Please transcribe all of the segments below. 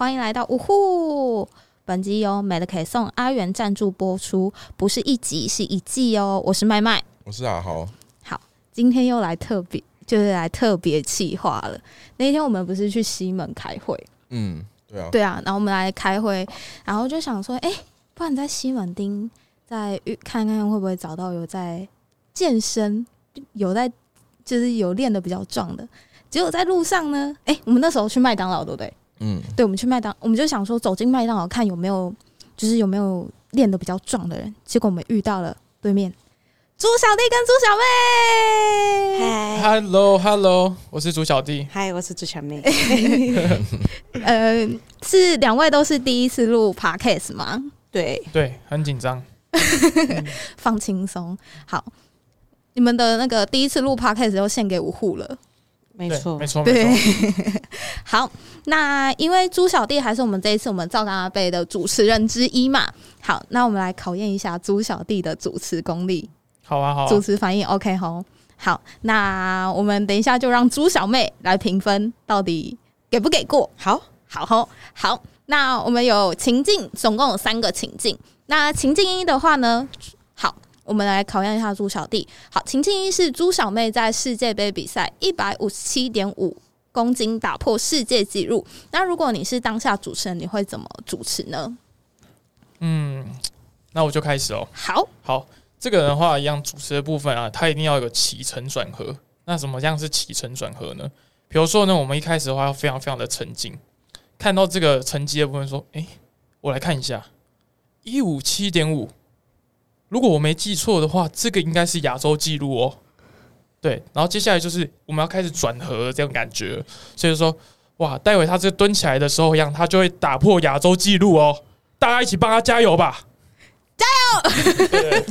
欢迎来到呜呼。本集由美的可以送阿元赞助播出，不是一集是一季哦。我是麦麦，我是阿豪。好，今天又来特别，就是来特别企划了。那天我们不是去西门开会？嗯，对啊，对啊。然后我们来开会，然后就想说，哎，不然在西门町再看看会不会找到有在健身、有在就是有练的比较壮的。结果在路上呢，哎，我们那时候去麦当劳，对不对？嗯，对，我们去麦当，我们就想说走进麦当劳看有没有，就是有没有练的比较壮的人。结果我们遇到了对面猪小弟跟猪小妹。嗨，Hello Hello，我是猪小弟。嗨，我是猪小妹。呃，是两位都是第一次录 Podcast 吗？对对，很紧张，放轻松。好，你们的那个第一次录 Podcast 就献给五户了。没错，没错，对。好，那因为朱小弟还是我们这一次我们赵大阿贝的主持人之一嘛。好，那我们来考验一下朱小弟的主持功力。好啊，好，主持反应 OK 吼。好，那我们等一下就让朱小妹来评分，到底给不给过？好，好吼，好。那我们有情境，总共有三个情境。那情境一的话呢？我们来考验一下朱小弟。好，情境一是朱小妹在世界杯比赛一百五十七点五公斤打破世界纪录。那如果你是当下主持人，你会怎么主持呢？嗯，那我就开始哦。好，好，这个的话一样，主持的部分啊，它一定要有起承转合。那什么样是起承转合呢？比如说呢，我们一开始的话要非常非常的沉静，看到这个成绩的部分，说，哎，我来看一下，一五七点五。如果我没记错的话，这个应该是亚洲纪录哦。对，然后接下来就是我们要开始转合这种感觉，所以说，哇，待会他这蹲起来的时候一样，他就会打破亚洲纪录哦。大家一起帮他加油吧！加油！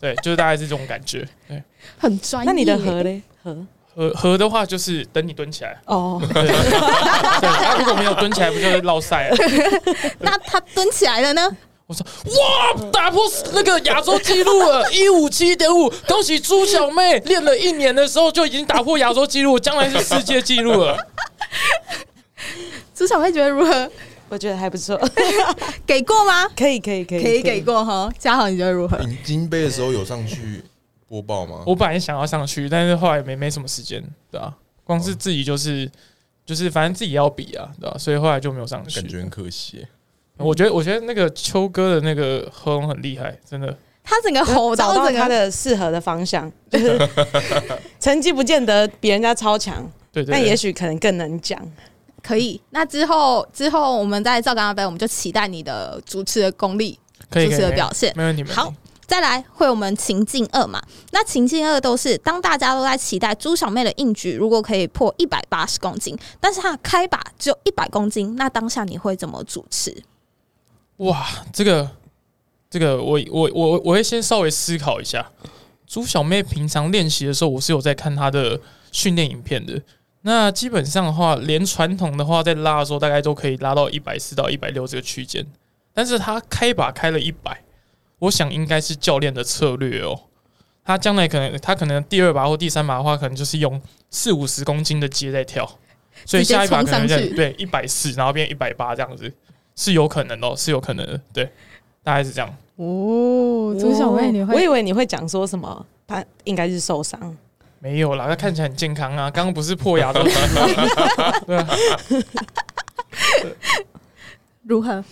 对，就是大概是这种感觉。对，很专业。那你的合嘞？合合合的话，就是等你蹲起来哦。对，他如果没有蹲起来，不就是落赛了？那他蹲起来了呢？我说哇，打破那个亚洲纪录了，一五七点五，恭喜朱小妹，练了一年的时候就已经打破亚洲纪录，将来是世界纪录了。朱小妹觉得如何？我觉得还不错，给过吗？可以，可以，可以，可以给过哈。嘉豪，你觉得如何？赢金杯的时候有上去播报吗？我本来想要上去，但是后来没没什么时间，对啊？光是自己就是就是反正自己要比啊，对吧？所以后来就没有上去，感觉很可惜。我觉得，我觉得那个秋哥的那个喉咙很厉害，真的。他整个喉找到他的适合的方向，就是成绩不见得比人家超强，对，但也许可能更能讲。可以，那之后之后我们在赵刚阿杯，我们就期待你的主持的功力，主持的表现，没问题。好，再来会我们情境二嘛？那情境二都是当大家都在期待朱小妹的硬举如果可以破一百八十公斤，但是她开把只有一百公斤，那当下你会怎么主持？哇，这个，这个，我我我我会先稍微思考一下。朱小妹平常练习的时候，我是有在看她的训练影片的。那基本上的话，连传统的话在拉的时候，大概都可以拉到一百四到一百六这个区间。但是她开把开了一百，我想应该是教练的策略哦。他将来可能，他可能第二把或第三把的话，可能就是用四五十公斤的接在跳，所以下一把可能对一百四，然后变一百八这样子。是有可能哦，是有可能的，对，大概是这样。哦，朱小妹，你会？我以为你会讲说什么，他应该是受伤，没有啦，他看起来很健康啊。刚刚不是破牙的吗？对如何？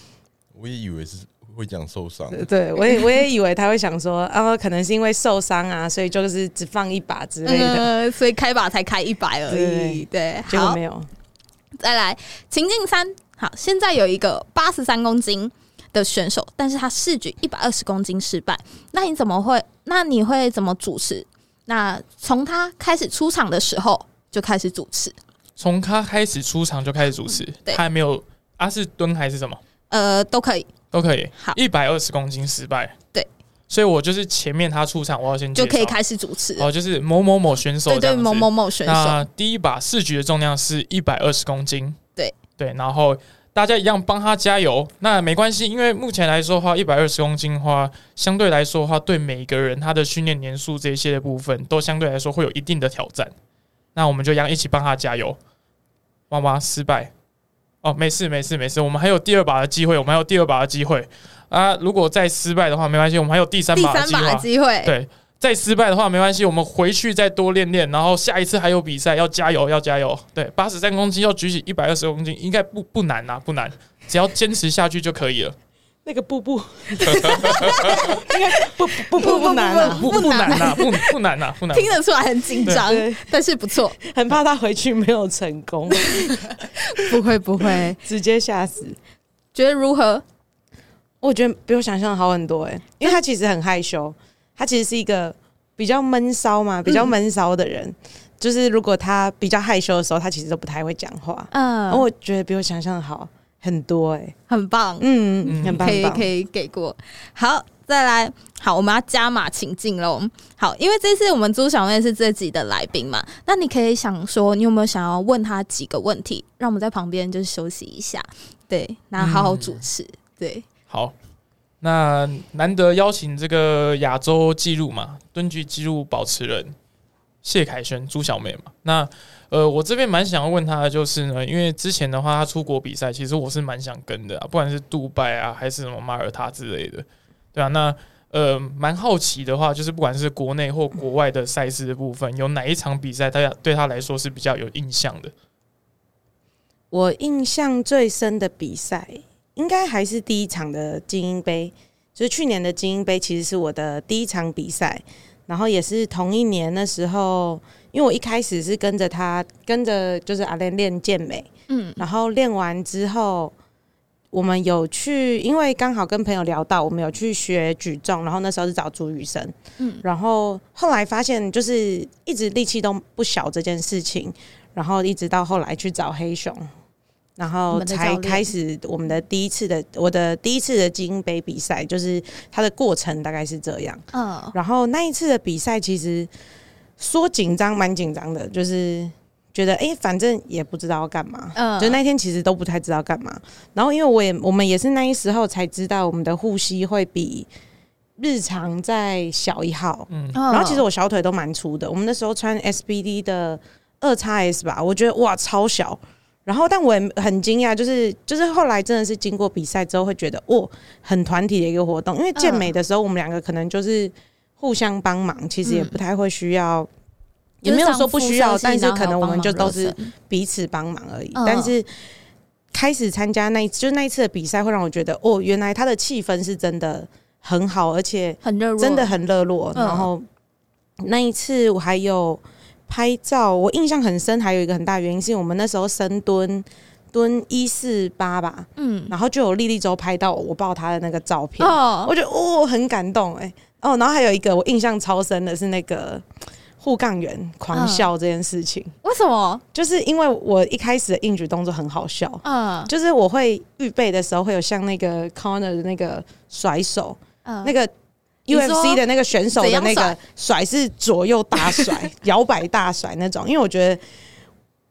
我也以为是会讲受伤，对我也我也以为他会想说，啊，可能是因为受伤啊，所以就是只放一把之类的，所以开把才开一百而已。对，结果没有。再来，情境三。好，现在有一个八十三公斤的选手，但是他试举一百二十公斤失败，那你怎么会？那你会怎么主持？那从他开始出场的时候就开始主持，从他开始出场就开始主持，他还没有啊？是蹲还是什么？呃，都可以，都可以。好，一百二十公斤失败，对，所以我就是前面他出场，我要先就可以开始主持。哦，就是某某某选手，对对，某某某选手。那第一把试举的重量是一百二十公斤。对，然后大家一样帮他加油，那没关系，因为目前来说的话，一百二十公斤的话，相对来说的话，对每一个人他的训练年数这些的部分，都相对来说会有一定的挑战。那我们就一样一起帮他加油。哇哇，失败，哦，没事没事没事，我们还有第二把的机会，我们还有第二把的机会啊！如果再失败的话，没关系，我们还有第三第把的机会三把的。机会，对，再失败的话没关系，我们回去再多练练，然后下一次还有比赛，要加油，要加油。对，八十三公斤要举起一百二十公斤，应该不不难啊，不难，只要坚持下去就可以了。那个步步，那个不不不不难啊，不不难呐，不不难呐，不难。听得出来很紧张，但是不错，很怕他回去没有成功，不会不会，直接吓死。觉得如何？我觉得比我想象的好很多哎、因为他其实很害羞，他其实是一个比较闷骚嘛，比较闷骚的人。就是如果他比较害羞的时候，他其实都不太会讲话。嗯。然后我觉得比我想象的好很多哎、很棒，嗯，嗯很棒，很棒。可以可以给过。好，再来，好，我们要加码情境喽。好，因为这次我们朱小妹是这集的来宾嘛，那你可以想说，你有没有想要问她几个问题，让我们在旁边就是休息一下，对，然后好好主持，对，好，那难得邀请这个亚洲纪录嘛，蹲举纪录保持人谢凯旋朱小妹嘛。那呃，我这边蛮想要问她的就是呢，因为之前的话，她出国比赛，其实我是蛮想跟的啊，不管是杜拜啊，还是什么马耳他之类的，对啊。那呃，蛮好奇的话，就是不管是国内或国外的赛事的部分，有哪一场比赛，大家对他来说是比较有印象的？我印象最深的比赛，应该还是第一场的精英杯，就是去年的精英杯，其实是我的第一场比赛，然后也是同一年那时候，因为我一开始是跟着他，跟着就是阿莲练健美，嗯。然后练完之后，我们有去，因为刚好跟朋友聊到，我们有去学举重，然后那时候是找朱雨生，嗯。然后后来发现就是一直力气都不小这件事情，然后一直到后来去找黑熊。然我后才开始我们的第一次的我的第一次的精英杯比赛，就是它的过程大概是这样。嗯。然后那一次的比赛其实说紧张蛮紧张的，就是觉得哎、诶反正也不知道要干嘛，嗯。就那天其实都不太知道干嘛。然后因为我也我们也是那一时候才知道我们的护膝会比日常再小一号，嗯，然然后其实我小腿都蛮粗的，我们那时候穿 SBD 的二叉 S 吧，我觉得哇超小。然后，但我也很惊讶，就是就是后来真的是经过比赛之后，会觉得哦，很团体的一个活动。因为健美的时候，我们两个可能就是互相帮忙，其实也不太会需要，也没有说不需要，但是可能我们就都是彼此帮忙而已。嗯但是开始参加那一就是那一次的比赛，会让我觉得哦，原来他的气氛是真的很好，而且很热络，真的很热络。嗯然后那一次我还有拍照，我印象很深，还有一个很大原因是我们那时候深蹲蹲一四八吧，嗯。然后就有莉莉周拍到我抱她的那个照片，哦。我觉得哦很感动哎、哦，然后还有一个我印象超深的是那个护杠员狂笑这件事情，为什么？就是因为我一开始的硬举动作很好笑，嗯。就是我会预备的时候会有像那个 corner 的那个甩手，嗯。那个 UFC 的那个选手的那个甩是左右大甩、摇摆大甩那种，因为我觉得。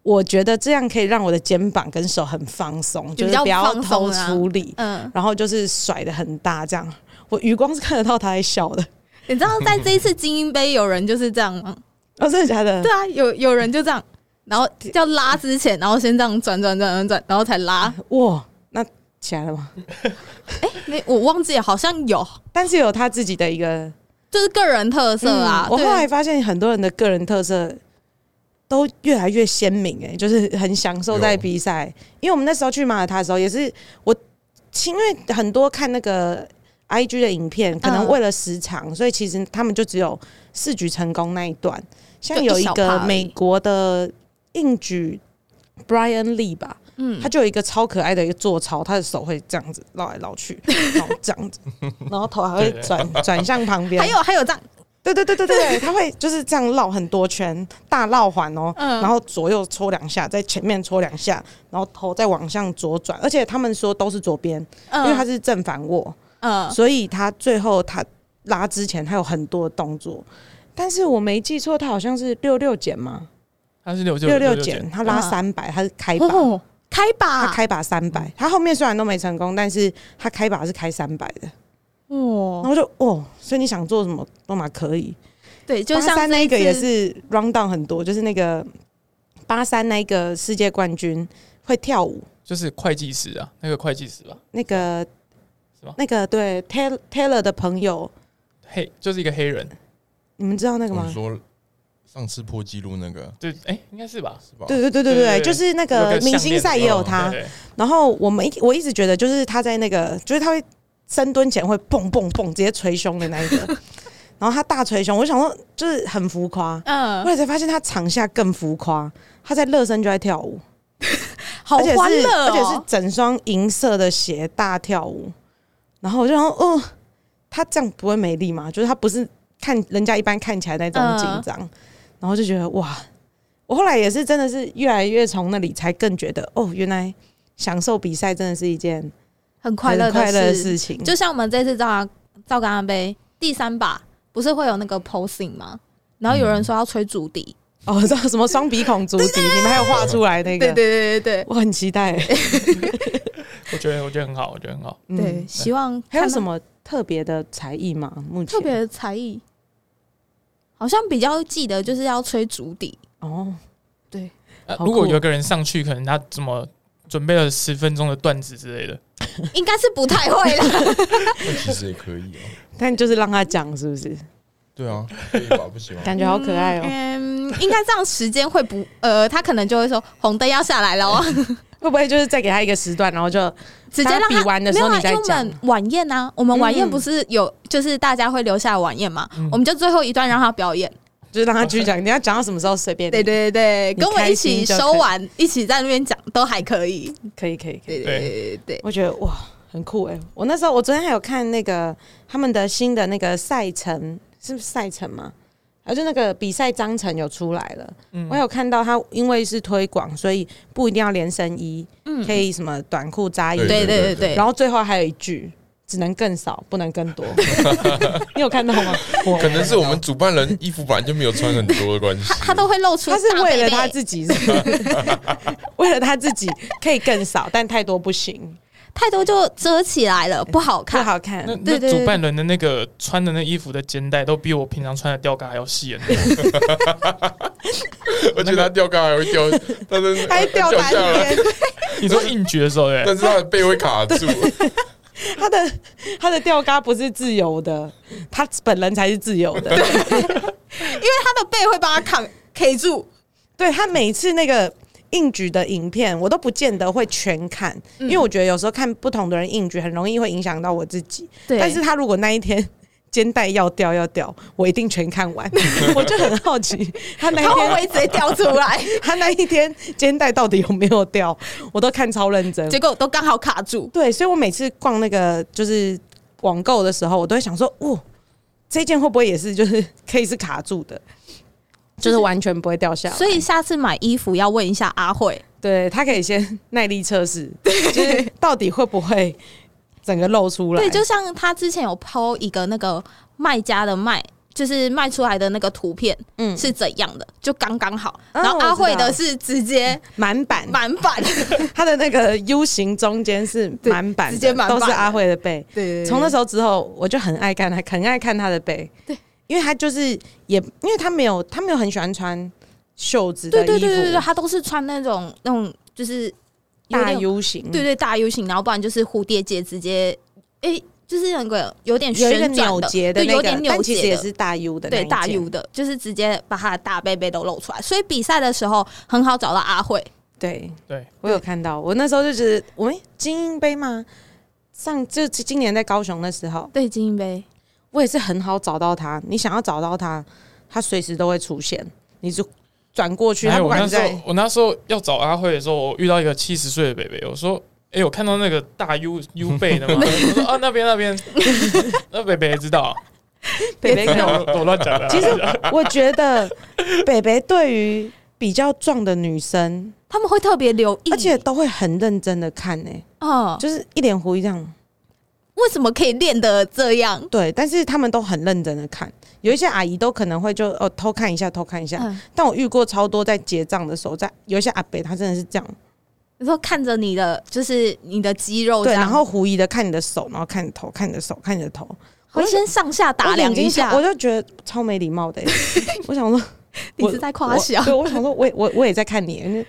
我觉得这样可以让我的肩膀跟手很放松，就是不要偷啊出力，嗯，然后就是甩的很大，这样。我余光是看得到他在笑的。你知道在这一次精英杯有人就是这样吗？哦，真的假的？对啊，有有人就这样，然后要拉之前，然后先这样转转转转转，然后才拉。哇，那起来了吗？哎没，我忘记了，好像有，但是有他自己的一个就是个人特色啊。嗯我后来发现很多人的个人特色都越来越鲜明，哎，就是很享受在比赛。因为我们那时候去马耳他的时候，也是我，因为很多看那个 IG 的影片，可能嗯为了时长，所以其实他们就只有四举成功那一段。像有一个美国的硬举 Brian Lee 吧，嗯。他就有一个超可爱的一个坐操，他的手会这样子绕来绕去，然后这样子，然后头还会转转向旁边。还有还有这样，对对对对对，他会就是这样绕很多圈，大绕环哦，嗯。然后左右搓两下，在前面搓两下，然后头再往向左转，而且他们说都是左边，因为他是正反握，嗯。所以他最后他拉之前他有很多的动作，但是我没记错，他好像是六六减吗，他是六六六减，他拉嗯。三百，他是开把。哦，开把。他开把三百，他后面虽然都没成功，但是他开把是开三百的，然哦，后就哦，所以你想做什么都嘛可以。对，就八三那个也次是 round down 很多，就是那个八三那个世界冠军会跳舞，就是会计师啊，那个会计师吧，那个是吧？那个对 Taylor Taylor 的朋友，黑就是一个黑人，你们知道那个吗？你？说上次破纪录那个对，哎、应该是吧？是吧？对对对对对，就是那有个明星赛也有哦他。然后我们一我一直觉得，就是他在那个，就是他会深蹲前会蹦蹦蹦直接捶胸的那一个，然后他大捶胸，我想说就是很浮夸，嗯后，来才发现他场下更浮夸，他在热身就在跳舞，好而且是欢乐而且是哦。整双银色的鞋大跳舞，然后我就想说，哦，他这样不会没力吗？就是他不是看人家一般看起来那种紧张，然后就觉得哇，我后来也是真的是越来越从那里才更觉得，哦，原来享受比赛真的是一件很快乐快乐的的事情，就像我们这次造港造港杯第三把，不是会有那个 posing 吗？然后有人说要吹竹笛，哦，知道什么双鼻孔竹笛，你们还有画出来那个，对对对对我很期待。我觉得我觉得很好，我觉得很好。嗯对对，希望还有什么特别的才艺吗？目前特别的才艺？好像比较记得就是要吹竹笛，哦，呃如果有个人上去，可能他怎么准备了十分钟的段子之类的，应该是不太会啦。那其实也可以啊。但就是让他讲，是不是？对啊，可以吧？不行吗？感觉好可爱哦、嗯，应该这样时间会不呃，他可能就会说红灯要下来了哦，会不会就是再给他一个时段，然后就直接比完的时候没有啊你再讲？晚宴啊，我们晚宴嗯不是有就是大家会留下来晚宴嘛，嗯我们就最后一段让他表演。就是让他继续讲，你要讲到什么时候随便。对对对对，跟我一起收完，一起在那边讲都还可以。可以可以可以。对对对对我觉得哇，很酷哎！我那时候我昨天还有看那个他们的新的那个赛程，是不是赛程吗？而且那个比赛章程有出来了，嗯我有看到他因为是推广，所以不一定要连身衣，嗯可以什么短裤扎衣，对对对对，然后最后还有一句。只能更少，不能更多。你有看到吗？可能是我们主办人衣服本来就没有穿很多的关系他。都会露出他是为了他自己是是，为了他自己可以更少，但太多不行，太多就遮起来了，不好看不看。好看那。对对那主办人的那个穿的那衣服的肩带都比我平常穿的吊嘎还要细很多。而且他吊杆还会掉，他的还掉单下来，你说硬举的时候，对但是他的背会卡住。他的他的吊嘎不是自由的，他本人才是自由的。因为他的背会把他扛 K 住，对他每次那个硬举的影片，我都不见得会全看，嗯因为我觉得有时候看不同的人应举，很容易会影响到我自己。对但是他如果那一天肩带要掉要掉，我一定全看完。我就很好奇，他那一天会直接掉出来？他那一天肩带到底有没有掉，我都看超认真。结果都刚好卡住。对，所以我每次逛那个就是网购的时候，我都会想说，哦，这件会不会也是就是可以是卡住的，就是完全不会掉下来。所以下次买衣服要问一下阿慧，对他可以先耐力测试，就是到底会不会整个露出来。对，就像他之前有 PO 一个那个卖家的卖，就是卖出来的那个图片嗯是怎样的，就刚刚好。哦然后阿慧的是直接满版，满版，他的那个 U 型中间是满版，直接满版都是阿慧的背。对从那时候之后，我就很爱看他，很爱看他的背。对，因为他就是也，因为他没有，他没有很喜欢穿袖子的衣服，对对对对对，他都是穿那种那种就是大 U 型，对对大 U 型，然后不然就是蝴蝶结直接诶、就是那个有点有一个旋转扭结的对，那个，有点扭但其实结的。也是大 U 的对大 U 的，就是直接把他的大背背都露出来，所以比赛的时候很好找到阿慧。对对，我有看到，我那时候就觉得，喂，精英杯吗？上就今年在高雄的时候，对精英杯，我也是很好找到他。你想要找到他，他随时都会出现。你就转过去，他没有，不管在我那时候我那时候要找阿慧的时候，我遇到一个七十岁的北北，我说。哎、我看到那个大 U U 背的吗？我说啊，那边那边，那北北也知道啊，北北可能。我我乱讲的啊。其实我觉得北北对于比较壮的女生，他们会特别留意，而且都会很认真的看呢、哦，就是一脸狐疑这样。为什么可以练得这样？对，但是他们都很认真的看。有一些阿姨都可能会就哦偷看一下，偷看一下。嗯，但我遇过超多在结账的时候，在有一些阿伯他真的是这样，你说看着你的就是你的肌肉对，然后狐疑的看你的手，然后看头，看你的手，看你的头，会先上下打量一下，我就觉得超没礼貌的欸、我想说，你是在夸小我，对，我想说，我也我我也在看你，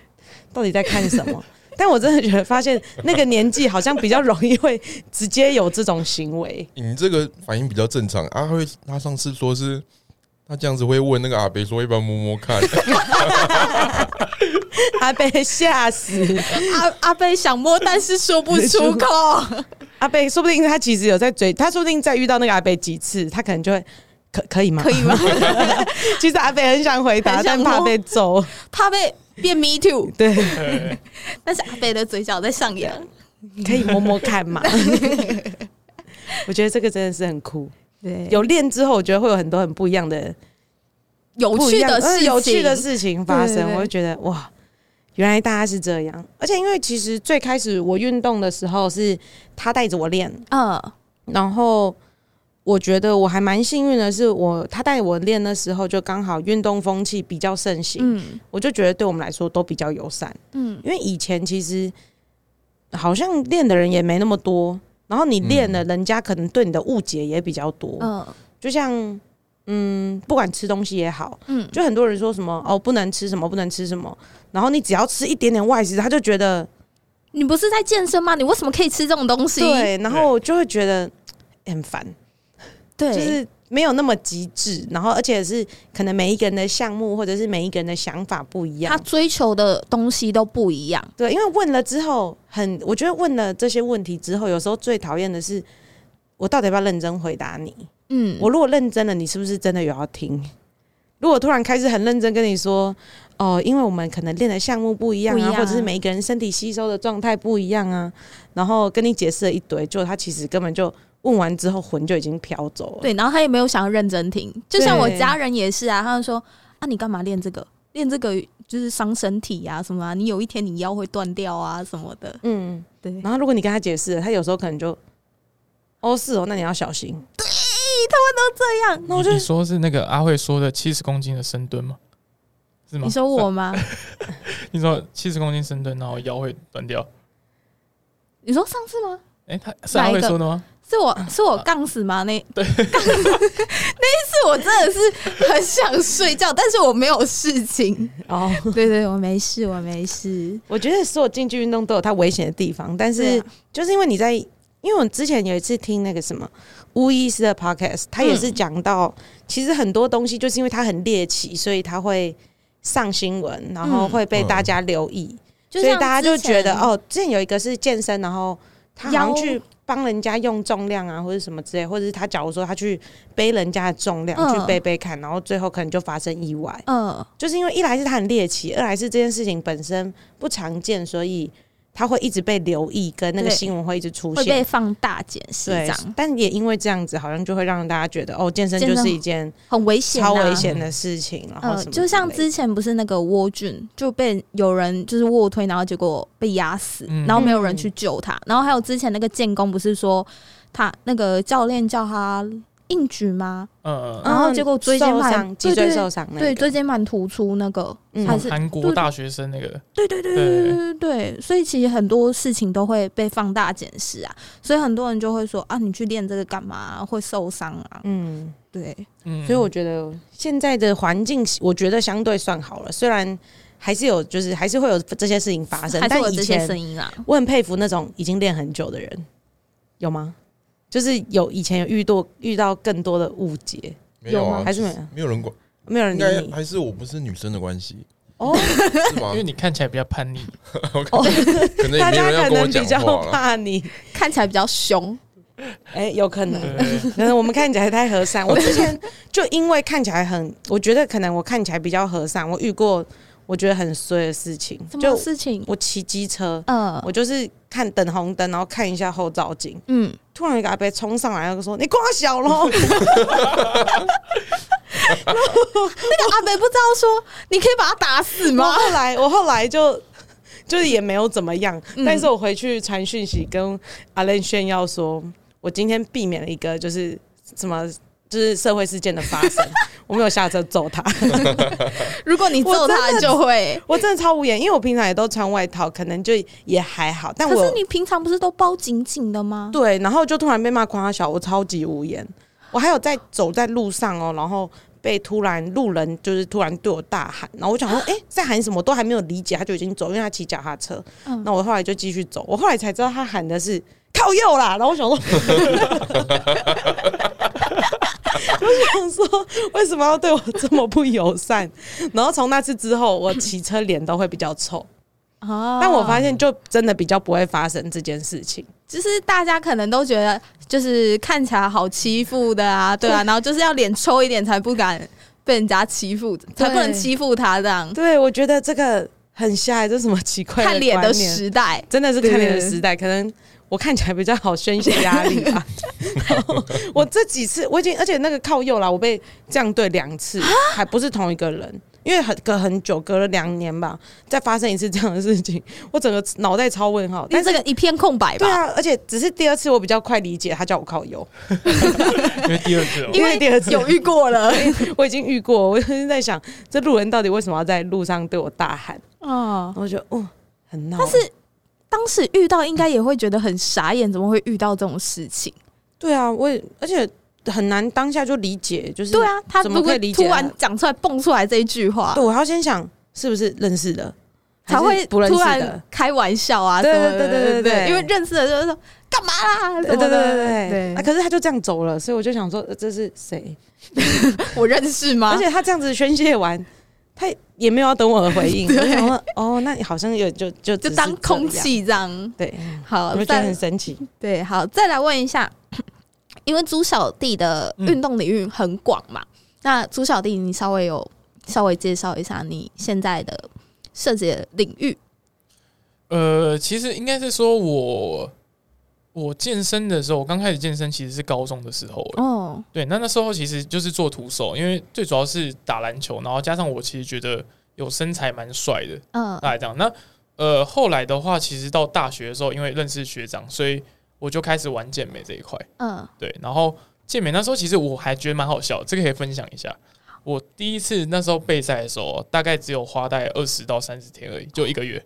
到底在看什么？但我真的觉得发现那个年纪好像比较容易会直接有这种行为。你这个反应比较正常。阿辉他上次说是他这样子会问那个阿北说要不要摸摸看，阿贝吓死，阿阿贝想摸，但是说不出口。阿贝说不定他其实有在追，他说不定再遇到那个阿贝几次，他可能就会可可以吗？可以吗？其实阿贝很想回答，但怕被揍。怕被变 me too，对，但是阿北的嘴角在上扬。可以摸摸看嘛。我觉得这个真的是很酷。对，有练之后，我觉得会有很多很不一样的、有趣的事有趣的事情发生。我就觉得哇，原来大家是这样。而且因为其实最开始我运动的时候是他带着我练，嗯，然后我觉得我还蛮幸运的是我他带我练的时候就刚好运动风气比较盛行，嗯我就觉得对我们来说都比较友善。嗯，因为以前其实好像练的人也没那么多，然后你练了，人家可能对你的误解也比较多。嗯就像嗯，不管吃东西也好，嗯，就很多人说什么哦，不能吃什么，不能吃什么，然后你只要吃一点点外食，他就觉得你不是在健身吗？你为什么可以吃这种东西？对，然后就会觉得 很烦，对，就是没有那么极致，然后而且是可能每一个人的项目或者是每一个人的想法不一样他，追求的东西都不一样。对，因为问了之后，很我觉得问了这些问题之后，有时候最讨厌的是我到底要不要认真回答你？嗯，我如果认真了，你是不是真的有要听？如果突然开始很认真跟你说，哦，因为我们可能练的项目不一样啊，或者是每一个人身体吸收的状态不一样啊，然后跟你解释了一堆，就他其实根本就问完之后魂就已经飘走了。对，然后他也没有想要认真听，就像我家人也是啊，他们说啊，你干嘛练这个？练这个就是伤身体啊，什么啊？你有一天你腰会断掉啊，什么的。嗯，对，然后如果你跟他解释，他有时候可能就，哦是哦，那你要小心。对，他们都这样，那我就你说是那个阿慧说的七十公斤的深蹲吗？是吗？你说我吗？你说七十公斤深蹲，然后腰会断掉？你说上次吗？哎、他是阿慧说的吗？是我是我杠死吗？那对，那一次我真的是很想睡觉，但是我没有事情。哦，对对，我没事，我没事。我觉得所有竞技运动都有它危险的地方，但是啊。就是因为你在，因为我之前有一次听那个什么巫医师的 podcast，他也是嗯讲到，其实很多东西就是因为它很猎奇，所以它会上新闻，然后嗯。会被大家留意，所以大家就觉得，哦，之前有一个是健身，然后他好像去帮人家用重量啊，或者什么之类，或者是他假如说他去背人家的重量、嗯去背背看，然后最后可能就发生意外。嗯，就是因为一来是他很猎奇，二来是这件事情本身不常见，所以他会一直被留意，跟那个新闻会一直出现。会被。放大检视，这对样，但也因为这样子，好像就会让大家觉得哦，健身就是一件很危险、啊，超危险的事情，然后呃什，么就像之前不是那个沃俊就被有人就是卧推，然后结果被压死，嗯。然后没有人去救他。然后还有之前那个建工不是说他那个教练叫他硬举吗？嗯，然后结果椎间盘脊椎受伤，对椎间盘突出那个，还是韩国大学生那个？对对对对对对对。所以其实很多事情都会被放大检视啊，所以很多人就会说啊，你去练这个干嘛？会受伤啊？嗯，对。所以我觉得现在的环境，我觉得相对算好了，虽然。还是有，就是还是会有这些事情发生，但以前声音啊，我很佩服那种已经练很久的人，有吗？就是有以前有遇到遇到更多的误解，没有啊，还是没有？没有人管，没有人应该理你还是我不是女生的关系，哦，是吗？因为？你看起来比较叛逆，可能也没大家可人跟我讲能比较。怕你，看起来比较凶，哎、有可能，可能我们看起来太和善。我之前就因为看起来很，我觉得可能我看起来比较和善，我遇过我觉得很衰的事情，什么就事情？我骑机车，嗯。我就是看等红灯，然后看一下后照镜，嗯，突然一个阿伯冲上来，就说：“你挂小喽！” 那个阿北不知道说，你可以把他打死我吗？后来我后来就就是也没有怎么样，嗯但是我回去传讯息跟阿 lenn 炫耀说，我今天避免了一个就是什么就是社会事件的发生，我没有下车揍他，如果你揍他，就会。我真的超无言，因为我平常也都穿外套，可能就也还好，但我可是你平常不是都包紧紧的吗？对，然后就突然被骂夸小，我超级无言。我还有在走在路上哦，然后被突然路人就是突然对我大喊，然后我想说，哎、在喊什么？都还没有理解，他就已经走，因为他骑脚踏车。嗯那我后来就继续走，我后来才知道他喊的是靠右啦，然后我想说，我想说为什么要对我这么不友善？然后从那次之后，我骑车脸都会比较臭，哦。但我发现就真的比较不会发生这件事情。就是大家可能都觉得，就是看起来好欺负的啊，对啊，然后就是要脸抽一点才不敢被人家欺负，才不能欺负他这样。对，我觉得这个很瞎，这是什么奇怪看脸的时代，真的是看脸的对。时代，可能我看起来比较好宣泄压力吧。然后我这几次我已经，而且那个靠右啦，我被这样对两次，还不是同一个人。因为很隔很久，隔了两年吧，再发生一次这样的事情，我整个脑袋超问号。但是这个一片空白吧。对啊，而且只是第二次我比较快理解，他叫我靠右，因为第二次哦，因为第二次有遇过了，我已经遇过，我就是在想，这路人到底为什么要在路上对我大喊？嗯然，后我就哦，很闹。但是当时遇到应该也会觉得很傻眼，怎么会遇到这种事情？对啊，我也而且很难当下就理解，就是对啊，他怎么会突可以理解啊然讲出来蹦出来这一句话对，，我还要先想是不是认识的，才会不认突然识的。开玩笑啊，对对对对对对因为认识的就是说干嘛啦，对对对对对！可是他就这样走了，所以我就想说，呃这是谁？我认识吗？而且他这样子宣泄完，他也没有要等我的回应。我就想说，哦，那你好像有就就就当。空气这样。对，好，我觉得很神奇。对，好，再来问一下，因为朱小弟的运动领域很广嘛，那朱小弟，你稍微有稍微介绍一下你现在的设计的领域。呃，其实应该是说我我健身的时候，我刚开始健身其实是高中的时候了。哦，对，那那时候其实就是做徒手，因为最主要是打篮球，然后加上我其实觉得有身材蛮帅的，嗯大概这样。那呃，后来的话，其实到大学的时候，因为认识学长，所以我就开始玩健美这一块。嗯对，然后健美那时候其实我还觉得蛮好笑，这个可以分享一下。我第一次那时候备赛的时候，大概只有花大概二十到三十天而已，就一个月。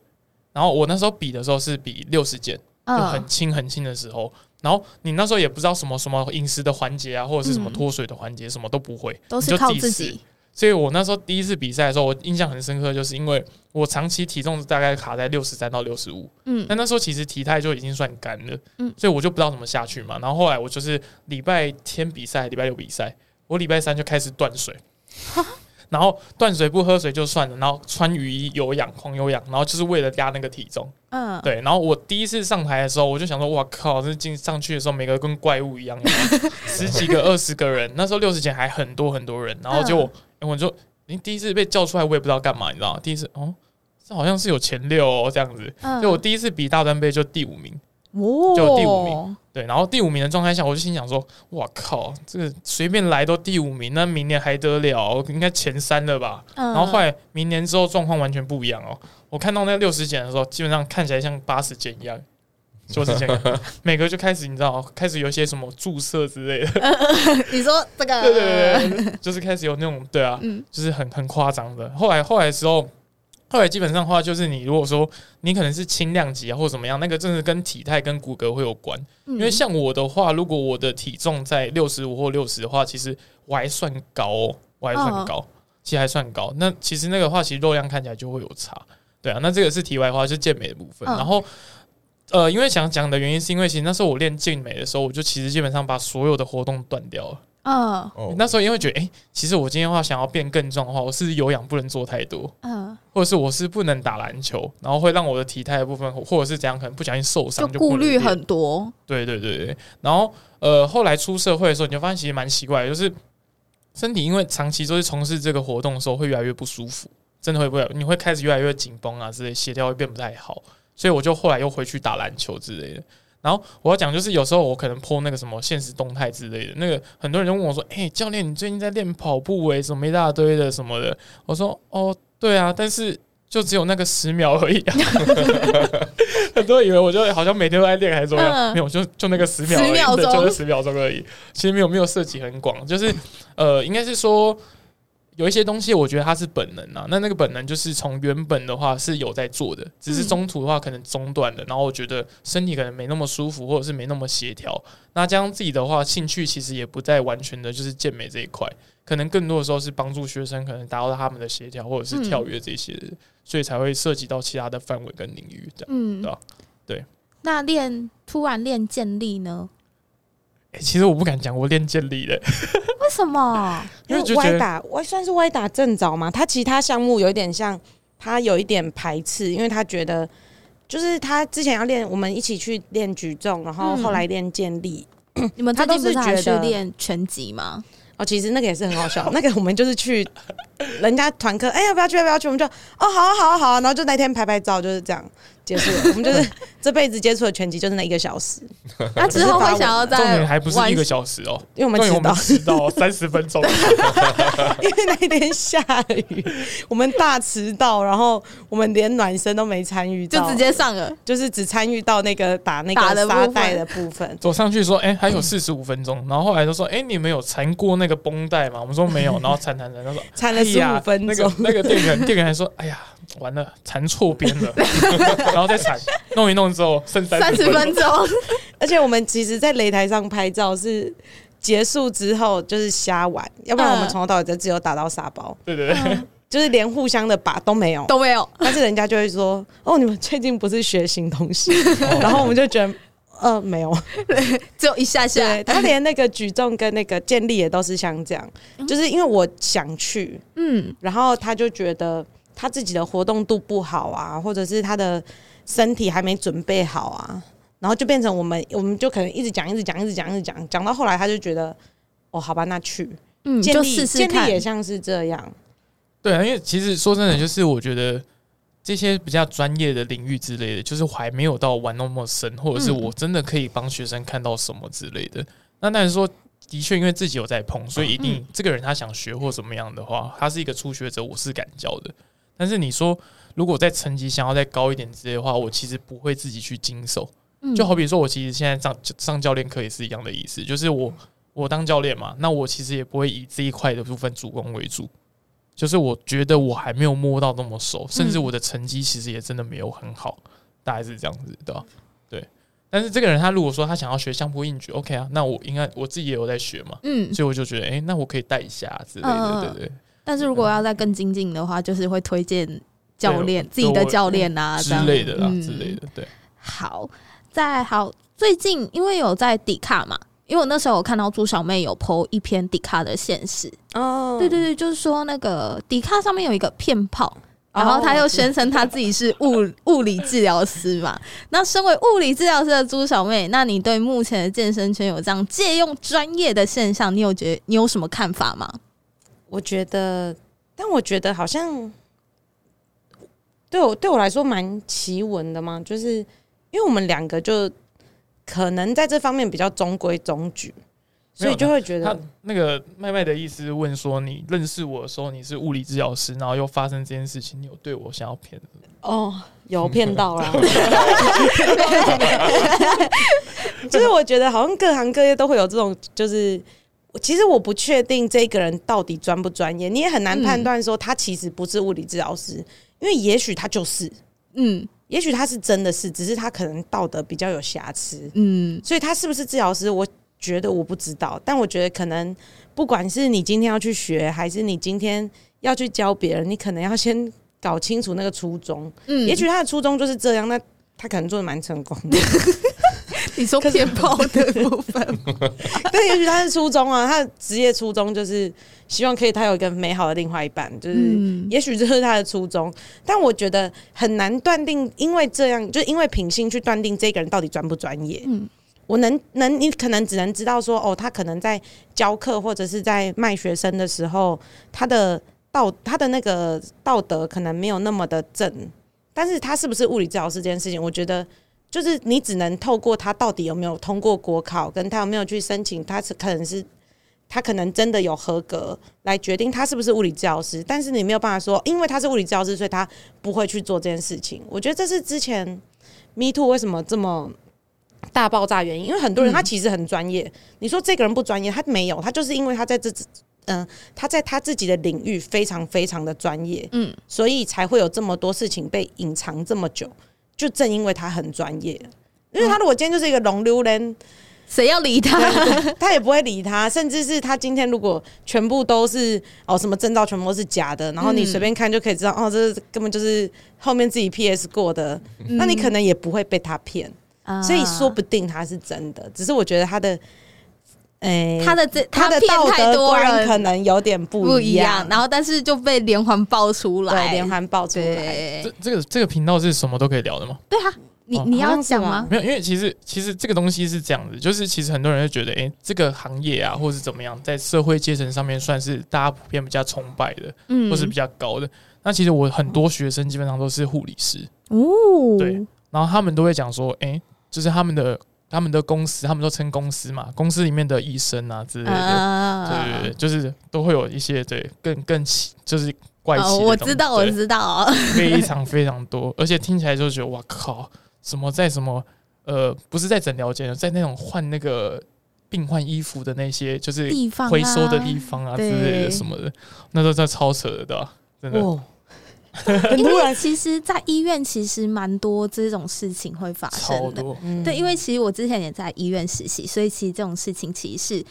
然后我那时候比的时候是比六十件，就很嗯轻很轻的时候。然后你那时候也不知道什么什么饮食的环节啊，或者是什么嗯脱水的环节，什么都不会，都是靠自自己。试所以我那时候第一次比赛的时候，我印象很深刻，就是因为我长期体重大概卡在六十三到六十五，嗯但那时候其实体态就已经算干了，嗯所以我就不知道怎么下去嘛。然后后来我就是礼拜天比赛，礼拜六比赛，我礼拜三就开始断水，然后断水不喝水就算了，然后穿雨衣有氧狂有氧，然后就是为了压那个体重。嗯，对，然后我第一次上台的时候，我就想说，哇靠，这进上去的时候，每个跟怪物一样，十几个、二十个人，那时候六十前还很多很多人，然后就、嗯我就，你第一次被叫出来，我也不知道干嘛，你知道？吗？第一次哦，这好像是有前六哦，这样子，嗯。就我第一次比大专杯就第五名，哦就第五名，对，然后第五名的状态下，我就心想说，哇靠，这个随便来都第五名，那明年还得了？应该前三了吧？嗯然后后来明年之后状况完全不一样哦。我看到那六十减的时候，基本上看起来像八十减一样，就是这样。每个就开始你知道，开始有些什么注射之类的，你说这个，对对对对，就是开始有那种对啊，嗯就是很很夸张的。后来后来的时候，后来基本上的话，就是你如果说你可能是轻量级啊，或者怎么样，那个真的跟体态跟骨骼会有关。因因为像我的话，如果我的体重在六十五或六十的话，其实我还算高哦，我还算高，其实还算高。那其实那个话，其实肉量看起来就会有差，对啊。那这个是题外话，就是健美的部分。嗯然后，呃，因为想讲的原因是因为其实那时候我练健美的时候，我就其实基本上把所有的活动断掉了。嗯。哦，那时候因为觉得，哎、其实我今天的话想要变更壮的话，我是有氧不能做太多，嗯，或者是我是不能打篮球，然后会让我的体态的部分，或者是怎样，可能不小心受伤就不能练顾虑很多，对对对。对，然后呃，后来出社会的时候，你就发现其实蛮奇怪的，就是身体因为长期都是从事这个活动的时候，会越来越不舒服，真的会不会？你会开始越来越紧绷啊之类，协调会变不太好，所以我就后来又回去打篮球之类的。然后我要讲，就是有时候我可能 po 那个什么现实动态之类的，那个很多人就问我说：“哎、教练，你最近在练跑步诶、什么一大堆的什么的。”我说：“哦，对啊，但是就只有那个十秒而已、啊。”很多人以为我就好像每天都在练还是怎么样，嗯没有，就就那个十秒而已，10秒钟就那十秒钟而已。其实没有没有涉及很广，就是呃，应该是说有一些东西，我觉得它是本能啊。那那个本能就是从原本的话是有在做的，只是中途的话可能中断了。然后我觉得身体可能没那么舒服，或者是没那么协调。那这样自己的话，兴趣其实也不再完全的就是健美这一块，可能更多的时候是帮助学生可能达到他们的协调，或者是跳跃这些的，所以才会涉及到其他的范围跟领域这样。嗯对吧对。那练突然练健力呢？欸其实我不敢讲我练健力的，为什么？因为歪打，歪算是歪打正着嘛。他其他项目有一点像，他有一点排斥，因为他觉得就是他之前要练，我们一起去练举重，然后后来练健力。你们他都最近不是觉得去练拳击吗？哦，其实那个也是很好笑。那个我们就是去人家团课，哎、要不要去？要不要去？我们就哦，好啊，好啊，好啊。然后就那天拍拍照，就是这样结束了。我们就是 这辈子接触的拳击就是那一个小时，那之后会想要重在点还不是一个小时哦，因为我们迟到我们，迟到 三十分钟。因为那天下雨，我们大迟到，然后我们连暖身都没参与，就直接上了。就是只参与到那个打那个沙袋的部分。走上去说：“哎、还有四十五分钟。”然后后来就说：“哎、你们有缠过那个绷带吗？”我们说没有，然后缠缠缠，他说：“缠了哎呀15分那个钟那个店员店员还说：“哎呀，完了，缠错边了。”然后再缠，弄一弄之后剩三三十分钟，而且我们其实，在擂台上拍照是结束之后就是瞎玩，要不然我们嗯从头到尾就只有打到沙包，对对对，就是连互相的把都没有。都没有。但是人家就会说：“哦，你们最近不是学新东西？” 然后我们就觉得。呃，没有，只有一下下。对，他连那个举重跟那个健力也都是像这样，就是因为我想去，嗯，然后他就觉得他自己的活动度不好啊，或者是他的身体还没准备好啊，然后就变成我们，我们就可能一直讲，一直讲，一直讲，一直讲，讲到后来他就觉得，哦，好吧，那去。嗯，健力，就试试健力。也像是这样，对啊，因为其实说真的，就是我觉得这些比较专业的领域之类的，就是我还没有到玩那么深，或者是嗯我真的可以帮学生看到什么之类的。那但是说，的确因为自己有在碰，所以一定嗯这个人他想学或怎么样的话，他是一个初学者，我是敢教的。但是你说，如果在成绩想要再高一点之类的话，我其实不会自己去经手。嗯就好比说，我其实现在上上教练课也是一样的意思，就是我我当教练嘛，那我其实也不会以这一块的部分主攻为主，就是我觉得我还没有摸到那么熟，甚至我的成绩其实也真的没有很好，大概是这样子对吧？对。但是这个人他如果说他想要学相扑硬举，OK 啊，那我应该我自己也有在学嘛，嗯，所以我就觉得，哎、那我可以带一下之类的，对对但是如果要再更精进的话，就是会推荐教练自己的教练啊之类的啦，嗯。之类的，对。好，在好，最近因为有在迪卡嘛，因为我那时候有看到朱小妹有 PO 一篇迪卡的现实，哦对对对，就是说那个迪卡上面有一个骗炮。哦然后他又宣称他自己是物物理治疗师嘛，那身为物理治疗师的朱小妹，那你对目前的健身圈有这样借用专业的现象，你有觉得你有什么看法吗？我觉得，但我觉得好像对我对我来说蛮奇闻的嘛，就是因为我们两个就可能在这方面比较中规中矩，所以就会觉他得那个麦麦的意思是问说，你认识我的时候你是物理治疗师，然后又发生这件事情，你有对我想要骗的？哦，有骗到了。就是我觉得好像各行各业都会有这种，就是其实我不确定这个人到底专不专业，你也很难判断说他其实不是物理治疗师，因为也许他就是，嗯也许他是真的是，只是他可能道德比较有瑕疵，嗯所以他是不是治疗师，我觉得我不知道，但我觉得可能不管是你今天要去学，还是你今天要去教别人，你可能要先搞清楚那个初衷。嗯，也许他的初衷就是这样，那他可能做的蛮成功的。你说骗炮的部分，但也许他是初衷啊，他的职业初衷就是希望可以他有一个美好的另外一半，就是。嗯也许这是他的初衷，但我觉得很难断定，因为这样，就因为品性去断定这个人到底专不专业。嗯我能能，你可能只能知道说，哦，他可能在教课或者是在卖学生的时候，他的道他的那个道德可能没有那么的正，但是他是不是物理治疗师这件事情，我觉得就是你只能透过他到底有没有通过国考，跟他有没有去申请，他是可能是他可能真的有合格来决定他是不是物理治疗师，但是你没有办法说，因为他是物理治疗师，所以他不会去做这件事情。我觉得这是之前 Me Too 为什么这么大爆炸原因，因为很多人嗯他其实很专业，你说这个人不专业，他没有，他就是因为他在这嗯、他在他自己的领域非常非常的专业，嗯，所以才会有这么多事情被隐藏这么久。就正因为他很专业，因为他如果今天就是一个龙溜人，谁要理他？他也不会理他，甚至是他今天如果全部都是哦什么证照全部都是假的，然后你嗯随便看就可以知道、哦，这根本就是后面自己 PS 过的，那你可能也不会被他骗，啊。所以说不定他是真的，只是我觉得他的，诶、他的这他的道太多德观人可能有点不不一一样，然后但是就被连环爆出来，对连环爆出来，对。这这个这个频道是什么都可以聊的吗？对啊，你哦你要讲吗？没有，因为其实其实这个东西是这样子，就是其实很多人会觉得，哎、这个行业啊，或是怎么样，在社会阶层上面算是大家普遍比较崇拜的，嗯。或是比较高的。那其实我很多学生基本上都是护理师，哦，对然后他们都会讲说，哎、就是他们的他们的公司，他们都称公司嘛，公司里面的医生啊之类的，啊对对对，就是都会有一些对更更奇，就是怪奇的我知道，我知道，非常非常多，而且听起来就觉得哇靠，什么在什么呃，不是在诊疗间，在那种换那个病患衣服的那些，就是地方啊。回收的地方啊之类的什么的，那都在超扯的？真的，哇，因为其实，在医院其实蛮多这种事情会发生的。嗯对，因为其实我之前也在医院实习，所以其实这种事情其实是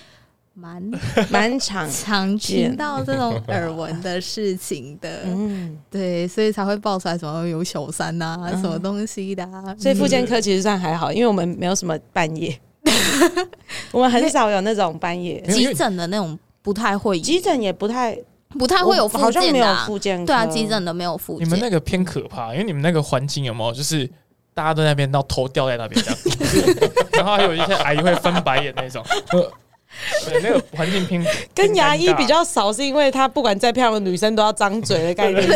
蛮 蛮常，常听到这种耳闻的事情的。嗯，对，所以才会爆出来什么有小三呐、嗯什么东西的、啊。所以妇健科其实算还好，因为我们没有什么半夜，我们很少有那种半夜急诊的那种不太会，急诊也不太不太会有复好像没有健的、啊。对啊，急诊的没有附件。你们那个偏可怕，因为你们那个环境有没有就是大家都在那边，然后头掉在那边这样，然后还有一些阿姨会翻白眼那种。呃对，那个环境偏跟牙医比较少，是因为他不管再漂亮的女生都要张嘴的概念。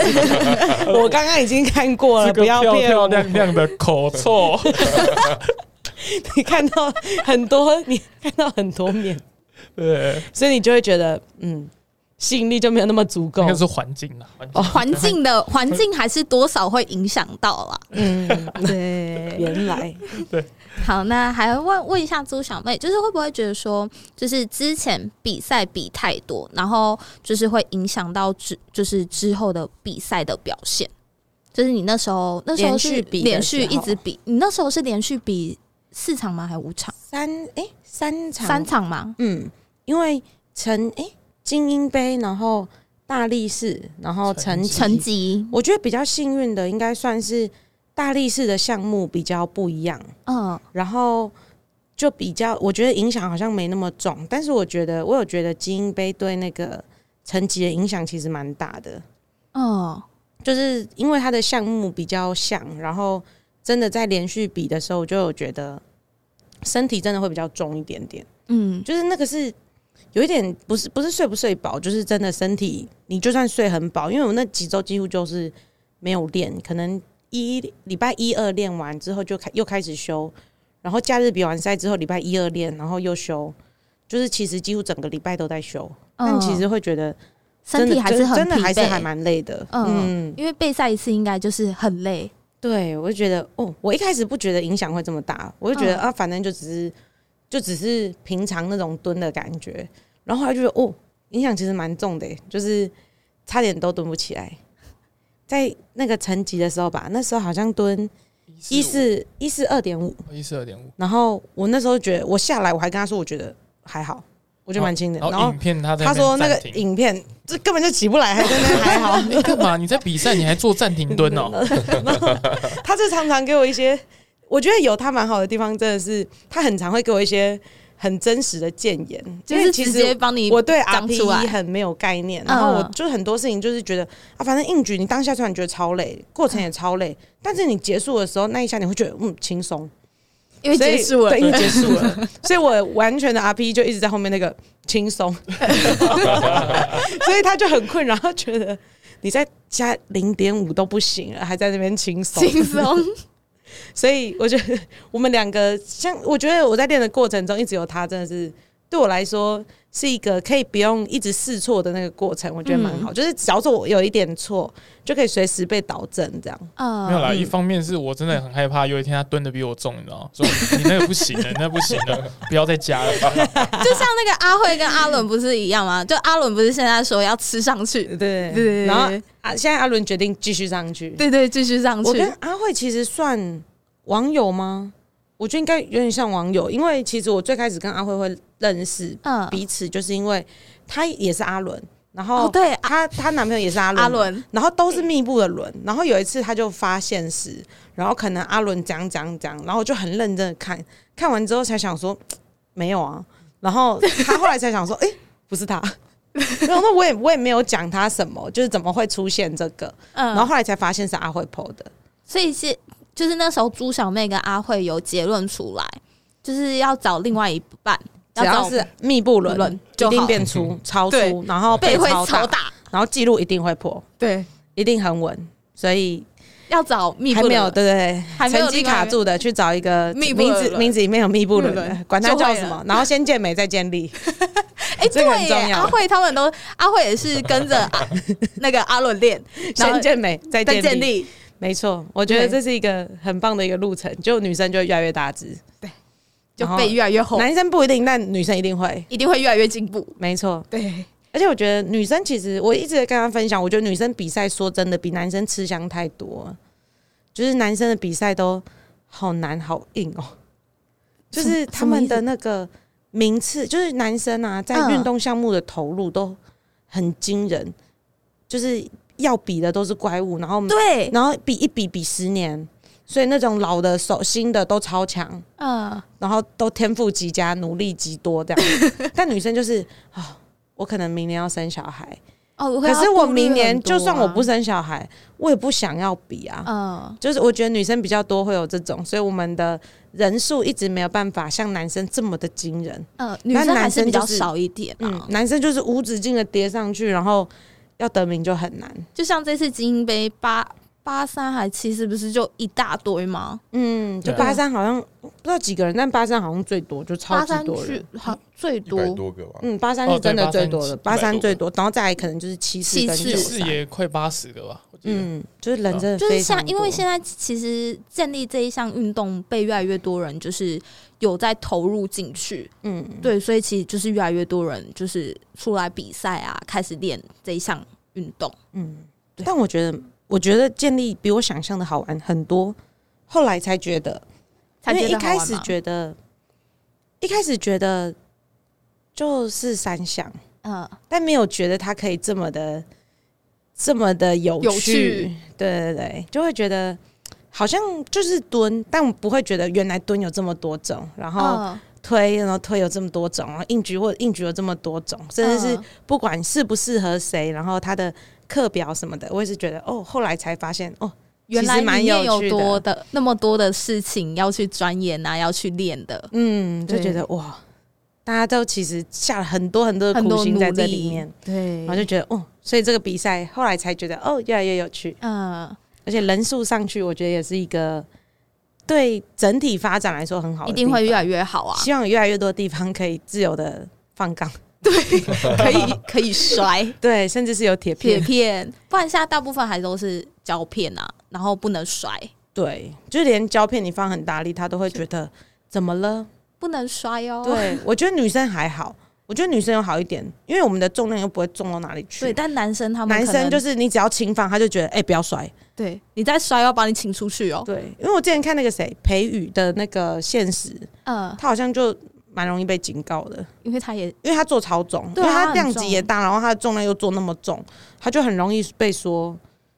我刚刚已经看过了，这个不要漂漂。亮亮的口臭。你看到很多，你看到很多面，对，所以你就会觉得，嗯，吸引力就没有那么足够应。该是环境啦，环境。环境的 环境还是多少会影响到啦。嗯，对，原来对好，那还要问问一下朱小妹，就是会不会觉得说，就是之前比赛比太多，然后就是会影响到之就是之后的比赛的表现？就是你那时候那时候是连续比的连续一直比，你那时候是连续比四场吗？还是五场？三哎、三场三场吗？嗯，因为陈哎、精英杯，然后大力士，然后成成绩成绩，我觉得比较幸运的应该算是大力士的项目比较不一样，嗯。然后就比较我觉得影响好像没那么重，但是我觉得我有觉得精英杯对那个成绩的影响其实蛮大的，嗯。就是因为它的项目比较像，然后真的在连续比的时候，我就有觉得身体真的会比较重一点点。嗯。就是那个是有一点不是不是睡不睡饱，就是真的身体你就算睡很饱，因为我那几周几乎就是没有练，可能一礼拜一二练完之后就开又开始休，然后假日比完赛之后礼拜一二练，然后又休，就是其实几乎整个礼拜都在休，但其实会觉得嗯身体还是很真的还是还蛮累的，嗯嗯，因为备赛一次应该就是很累。对我就觉得哦，我一开始不觉得影响会这么大，我就觉得、嗯啊，反正就只是就只是平常那种蹲的感觉，然后后来就觉得哦，影响其实蛮重的耶，就是差点都蹲不起来。在那个层级的时候吧，那时候好像蹲一四一四二点五，一四二点五，然后我那时候觉得我下来，我还跟他说，我觉得还好，我觉得蛮轻的。然然后后影片他在他说那个影片这根本就起不来，还在那边 还好。你干嘛？你在比赛你还做暂停蹲哦？他就常常给我一些，我觉得有他蛮好的地方，真的是他很常会给我一些很真实的谏言，就是其实接帮你我对 RPE 很没有概念，然后我嗯就是很多事情就是觉得啊，反正硬举你当下虽然觉得超累，过程也超累，但是你结束的时候那一下你会觉得嗯轻松，因为结束了。对，，因为 结束了，所以我完全的 RPE 就一直在后面那个轻松，所以他就很困扰，他觉得你再加零点五都不行了，还在那边轻松，轻松。所以我觉得 我们两个像，我觉得我在练的过程中一直有他，真的是对我来说是一个可以不用一直试错的那个过程，我觉得蛮好。就是只要是我有一点错，就可以随时被导正，这样。嗯，没有啦，嗯一方面是我真的很害怕有一天他蹲的比我重，你知道吗？说你那个不行了，那不行了，不要再加了。就像那个阿慧跟阿伦不是一样吗？就阿伦不是现在说要吃上去，对对对对然后啊，现在阿伦决定继续上去。对对，继续上去我跟。阿慧其实算网友吗？我觉得应该有点像网友，因为其实我最开始跟阿慧会认识嗯，彼此，就是因为她也是阿伦，然后哦对，阿她她男朋友也是阿伦，阿伦，然后都是密布的伦。然后有一次他就发现时，然后可能阿伦讲讲讲，然后我就很认真的看，看完之后才想说没有啊，然后他后来才想说，哎、不是他。然后我也我也没有讲他什么，就是怎么会出现这个，嗯，然后后来才发现是阿慧 PO 的，所以是就是那时候朱小妹跟阿慧有结论出来，就是要找另外一半，找只要是密布轮轮一定变粗、超粗，然后背会超超大，然后记录一定会破，对，一定很稳，所以要找密布还没有对对对，还没有成绩卡住的去找一个密布名字名字里面有密布轮管他叫什么，然后先健美再建立，哎，这个很重要阿慧他们都阿慧也是跟着 那个阿伦练，先健美再在健力，建立，没错，我觉得对。这是一个很棒的一个路程，就女生就越来越大只，对就背越来越厚，男生不一定，但女生一定会，一定会越来越进步。没错。对，而且我觉得女生其实我一直在跟她分享，我觉得女生比赛说真的比男生吃香太多。了，就是男生的比赛都好难好硬哦，就是他们的那个名次，就是男生啊在嗯。运动项目的投入都很惊人，就是要比的都是怪物，然后对，然后比一比比十年，所以那种老的、手新的都超强，嗯，然后都天赋极佳，努力极多这样。但女生就是啊、我可能明年要生小孩，哦，可是我明年啊就算我不，生小孩，我也不想要比啊。嗯，就是我觉得女生比较多会有这种，所以我们的人数一直没有办法像男生这么的惊人。呃，女生还是比较少一点嗯啊，。男生就是无止境的叠上去，然后要得名就很难。就像这次精英杯八八三还七，是不是就一大堆吗？嗯，就八三好像不知道几个人，但八三好像最多，就超八三级多人去。好最多百多个吧。嗯，八三哦是真的最多的，八130三最多，然后再来可能就是七四跟七九四三。也快八十个吧，我记得。嗯，就是人真的就是非常像，因为多现在其实建立这一项运动被越来越多人就是有在投入进去，嗯，对，所以其实就是越来越多人就是出来比赛啊，开始练这一项运动。嗯，但我觉得，我觉得建立比我想象的好玩很多，后来才觉得，才觉因为一开始觉得，一开始觉得就是三项，嗯，但没有觉得它可以这么的这么的有有，趣。对对对，就会觉得好像就是蹲，但我不会觉得原来蹲有这么多种，然后嗯。推，然后推有这么多种，然后硬举或者硬举有这么多种，甚至是嗯。不管适不适合谁，然后他的课表什么的，我也是觉得哦，后来才发现哦，原来蛮有有趣的多的。那么多的事情要去钻研啊，要去练的，嗯，就觉得哇，大家都其实下了很多很多的苦心在这里面，对。然后就觉得哦，所以这个比赛后来才觉得哦，越来越有趣，嗯，而且人数上去，我觉得也是一个对整体发展来说很好的一，定会越来越好啊，希望有越来越多地方可以自由的放杠，对可以可以摔。对，甚至是有铁片。铁片，片，不然现在大部分还都是胶片啊，然后不能摔，对，就连胶片你放很大力，他都会觉得怎么了？不能摔哦。对，我觉得女生还好，我觉得女生有好一点，因为我们的重量又不会重到哪里去。对，但男生他们男生就是你只要轻放，他就觉得哎、不要摔。对你再摔要把你请出去哦。对，因为我之前看那个谁裴宇的那个现实，嗯，他好像就蛮容易被警告的，因为他也因为他做超重，對啊因为他量级也大，然后他的重量又做那么重，他就很容易被说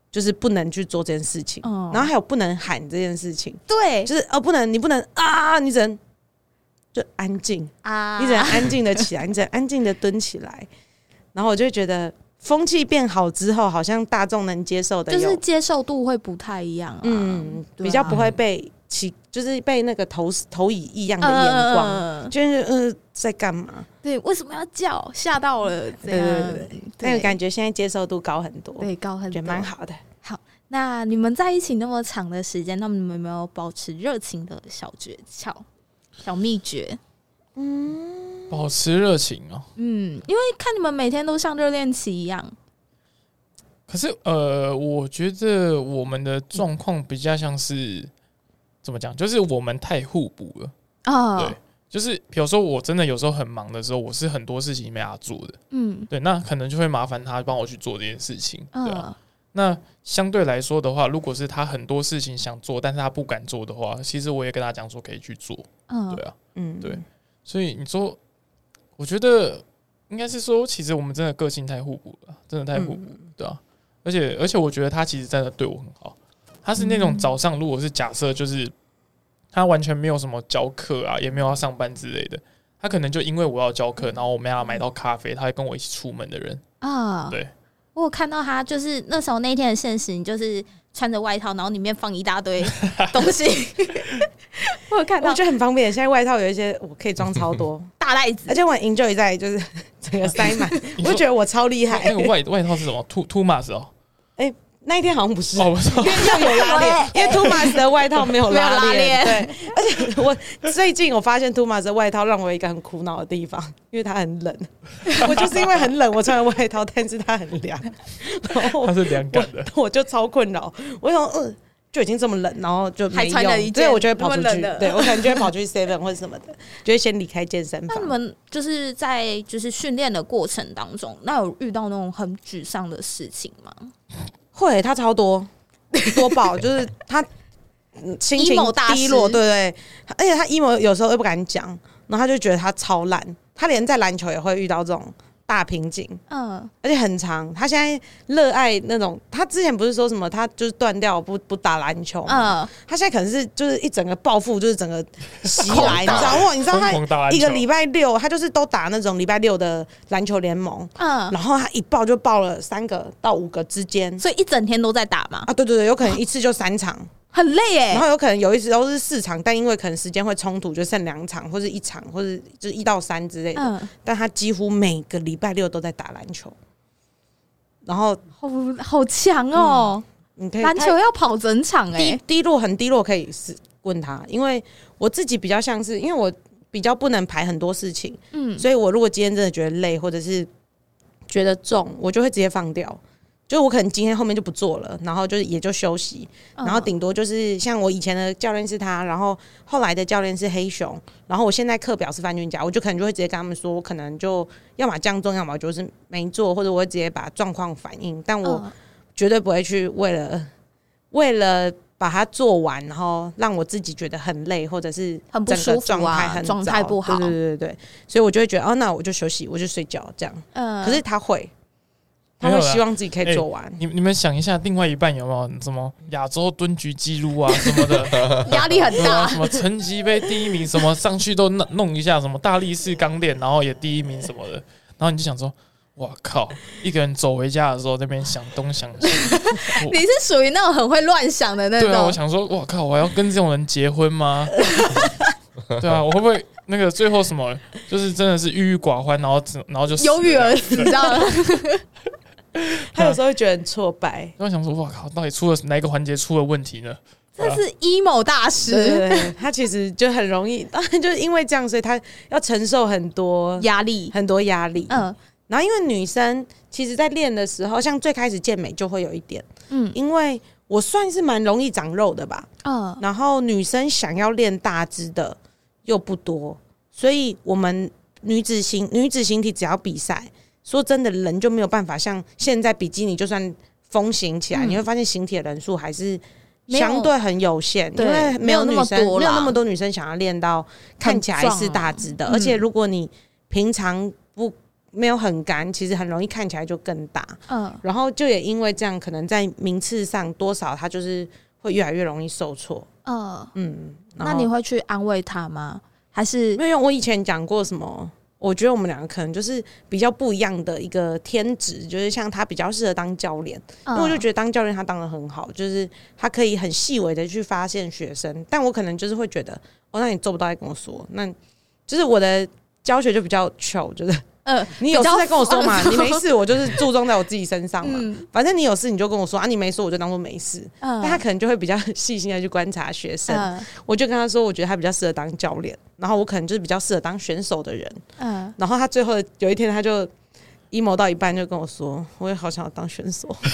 就是不能去做这件事情。嗯，然后还有不能喊这件事情，对就是哦不能，你不能啊，你只能就安静，啊，你只能安静的起来，你只能安静的蹲起来。然后我就觉得风气变好之后，好像大众能接受的，就是接受度会不太一样啊，嗯，啊。比较不会被起，就是被那个投投以异样的眼光，嗯就是呃在干嘛？对，为什么要叫？吓到了，这对对对那个感觉现在接受度高很多，对高很多，蛮好的。好那你们在一起那么长的时间，那么你们有没有保持热情的小诀窍、小秘诀？嗯，保持热情哦。嗯，因为看你们每天都像热恋期一样。可是呃，我觉得我们的状况比较像是怎么讲，就是我们太互补了。啊对，就是比如说我真的有时候很忙的时候，我是很多事情没法做的，嗯对，那可能就会麻烦他帮我去做这件事情，对啊。嗯那相对来说的话，如果是他很多事情想做，但是他不敢做的话，其实我也跟他讲说可以去做，嗯对啊。嗯，对所以你说，我觉得应该是说，其实我们真的个性太互补了，真的太互补，对啊。而且而且，我觉得他其实真的对我很好。他是那种早上，如果是假设就是他完全没有什么教课啊，也没有要上班之类的，他可能就因为我要教课，然后我们要买到咖啡，他会跟我一起出门的人。啊，对，我有看到他，就是那时候那一天的现实，你就是穿着外套，然后里面放一大堆 东西。我有看到我觉得很方便。现在外套有一些我可以装超多，大袋子而，且我很 enjoy 在就是整个塞满，我就觉得我超厉害那。个外外套是什么？兔兔马斯哦，那一天好像不是，哦，我说因为要有拉链，因为 Tumas 的外套没有没有拉拉链。对，而且我最近我发现 Tumas 的外套让我有一个很苦恼的地方，因为它很冷，我就是因为很冷，我穿了外套，但是它很凉，然后它是凉感的。我就超困扰，我想嗯。就已经这么冷，然后就没还穿了一用，件所以我就会跑出去。对我可能就会跑出去 Seven 或者什么的，就会先离开健身房。那你们就是在就是训练的过程当中，那有遇到那种很沮丧的事情吗？会，他超多 多爆，就是他嗯心情 emo 大师低落，对对，而且他 emo 有时候又不敢讲，然后他就觉得他超烂，他连在篮球也会遇到这种大瓶颈，嗯而且很长。他现在热爱那种，他之前不是说什么他就是断掉不不打篮球吗？嗯，他现在可能是就是一整个暴富，就是整个袭来，你知道哇？你知道他一个礼拜六，他就是都打那种礼拜六的篮球联盟，嗯，然后他一爆就爆了三个到五个之间。所以一整天都在打嘛，啊，对对对，有可能一次就三场，很累哎、然后有可能有一次都是四场，但因为可能时间会冲突，就剩两场或者一场，或者就是一到三之类的。嗯，但他几乎每个礼拜六都在打篮球，然后好好强哦、你可以篮球要跑整场哎、低低落很低落，可以是问他，因为我自己比较像是，因为我比较不能排很多事情，嗯，所以我如果今天真的觉得累，或者是觉得重，我就会直接放掉。就是我可能今天后面就不做了，然后就是也就休息，嗯。然后顶多就是像我以前的教练是他，然后后来的教练是黑熊，然后我现在课表是范俊甲，我就可能就会直接跟他们说，我可能就要么降重，要么就是没做，或者我会直接把状况反映，但我嗯。绝对不会去为了为了把它做完，然后让我自己觉得很累，或者是很不舒服啊状态不好。对对对对对，所以我就会觉得哦，那我就休息，我就睡觉这样。嗯。可是他会，他没有啦会希望自己可以做完。你你们想一下，另外一半有没有什么亚洲蹲局记录啊 什么的？压力很大什，么成绩杯第一名，什么上去都弄弄一下，什么大力士钢链，然后也第一名什么的，然后你就想说，我靠！一个人走回家的时候，那边想东想西，你是属于那种很会乱想的那种对啊，我，想说，我靠！我要跟这种人结婚吗？对啊，我会不会那个最后什么，就是真的是郁郁寡欢，然后只然后就忧郁而死，你知道吗？他有时候会觉得很挫败。然后想说，哇靠！到底出了哪一个环节出了问题呢？这是 emo 大对师，对对，他其实就很容易，当然就是因为这样，所以他要承受很多压力，很多压力。嗯然后因为女生其实，在练的时候，像最开始健美就会有一点，嗯因为我算是蛮容易长肉的吧，嗯然后女生想要练大只的又不多，所以我们女子形女子形体只要比赛，说真的，人就没有办法像现在比基尼就算风行起来，嗯你会发现形体的人数还是。相对很有限，因对为没有那生多啦没有那么多女生想要练到看起来是大只的，啊而且如果你平常不没有很干，其实很容易看起来就更大。嗯，然后就也因为这样，可能在名次上多少他就是会越来越容易受挫。嗯，嗯，那你会去安慰他吗？还是因为我以前讲过什么？我觉得我们两个可能就是比较不一样的一个天职，就是像他比较适合当教练，因为我就觉得当教练他当的很好，就是他可以很细微的去发现学生，但我可能就是会觉得，哦，那你做不到再跟我说，那就是我的教学就比较糗，就是呃，你有事再跟我说嘛，你没事我就是注重在我自己身上嘛。嗯反正你有事你就跟我说啊，你没事我就当做没事。嗯但他可能就会比较 细心的去观察学生。嗯我就跟他说，我觉得他比较适合当教练，然后我可能就是比较适合当选手的人。嗯，然后他最后有一天他就 emo 到一半就跟我说，我也好想要当选手。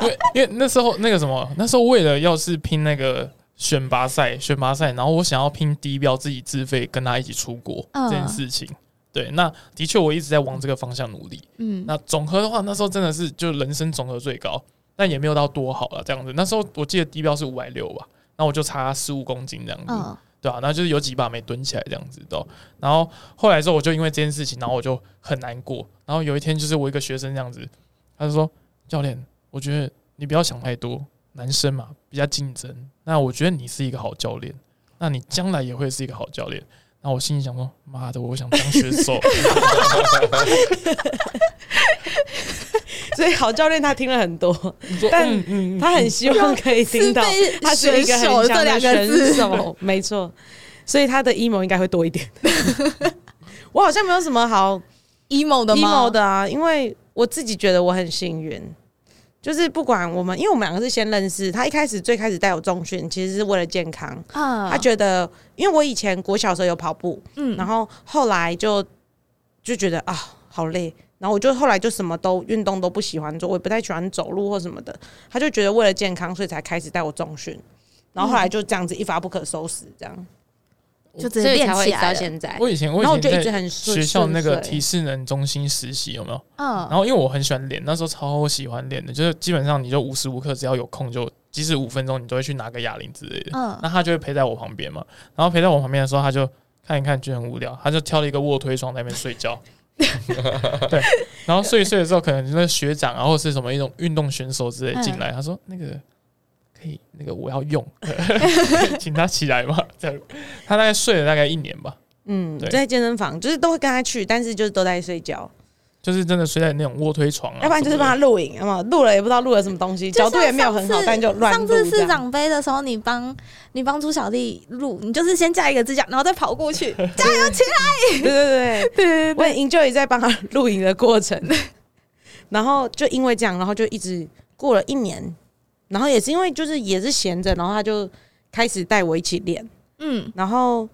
因为因为那时候那个什么，那时候为了要是拼那个选拔赛，选拔赛，然后我想要拼低标，自己自费跟他一起出国、嗯这件事情。对，那的确我一直在往这个方向努力。嗯，那总和的话，那时候真的是就人生总和最高，但也没有到多好了这样子。那时候我记得低标是五百六吧，那我就差十五公斤这样子。嗯对啊，然后就是有几把没蹲起来这样子的。然后后来之后，我就因为这件事情，然后我就很难过。然后有一天，就是我一个学生这样子，他就说：“教练，我觉得你不要想太多，男生嘛比较竞争。那我觉得你是一个好教练，那你将来也会是一个好教练。”那我心里想说：“妈的，我想当选手。所以好教练他听了很多，”但他很希望可以听到是他是一个选手很强的这两个选手，没错。所以他的 emo 应该会多一点。我好像没有什么好 emo 的吗 emo 的啊，因为我自己觉得我很幸运，就是不管我们，因为我们两个是先认识，他一开始最开始带我重训，其实是为了健康。啊，他觉得，因为我以前国小时候有跑步，嗯然后后来就就觉得啊好累，然后我就后来就什么都运动都不喜欢做，我也不太喜欢走路或什么的。他就觉得为了健康，所以才开始带我重训，然后后来就这样子一发不可收拾，这样就直接练所以才会一直起来，到现在。我以前我以前在就一直很顺学校那个顺遂体适能中心实习，有没有？嗯然后因为我很喜欢练，那时候超喜欢练的，就是基本上你就无时无刻只要有空就，即使五分钟你都会去拿个哑铃之类的。嗯那他就会陪在我旁边嘛，然后陪在我旁边的时候，他就看一看，觉得很无聊，他就挑了一个卧推床在那边睡觉。对，然后睡一睡的时候，可能那个学长啊，或是什么一种运动选手之类进来，他说那个可以，那个我要用，请他起来嘛。这样，他大概睡了大概一年吧，嗯，对。在健身房就是都会跟他去，但是就是都在睡觉，就是真的睡在那种卧推床啊，要不然就是帮他录影，那么录了也不知道录了什么东西，角度也没有很好，上次但就乱上。次市长杯的时候，你帮你帮朱小弟录，你就是先架一个支架，然后再跑过去，加油起来！对对对对，我也 enjoy 在帮他录影的过程，然后就因为这样，然后就一直过了一年，然后也是因为就是也是闲着，然后他就开始带我一起练，嗯，然后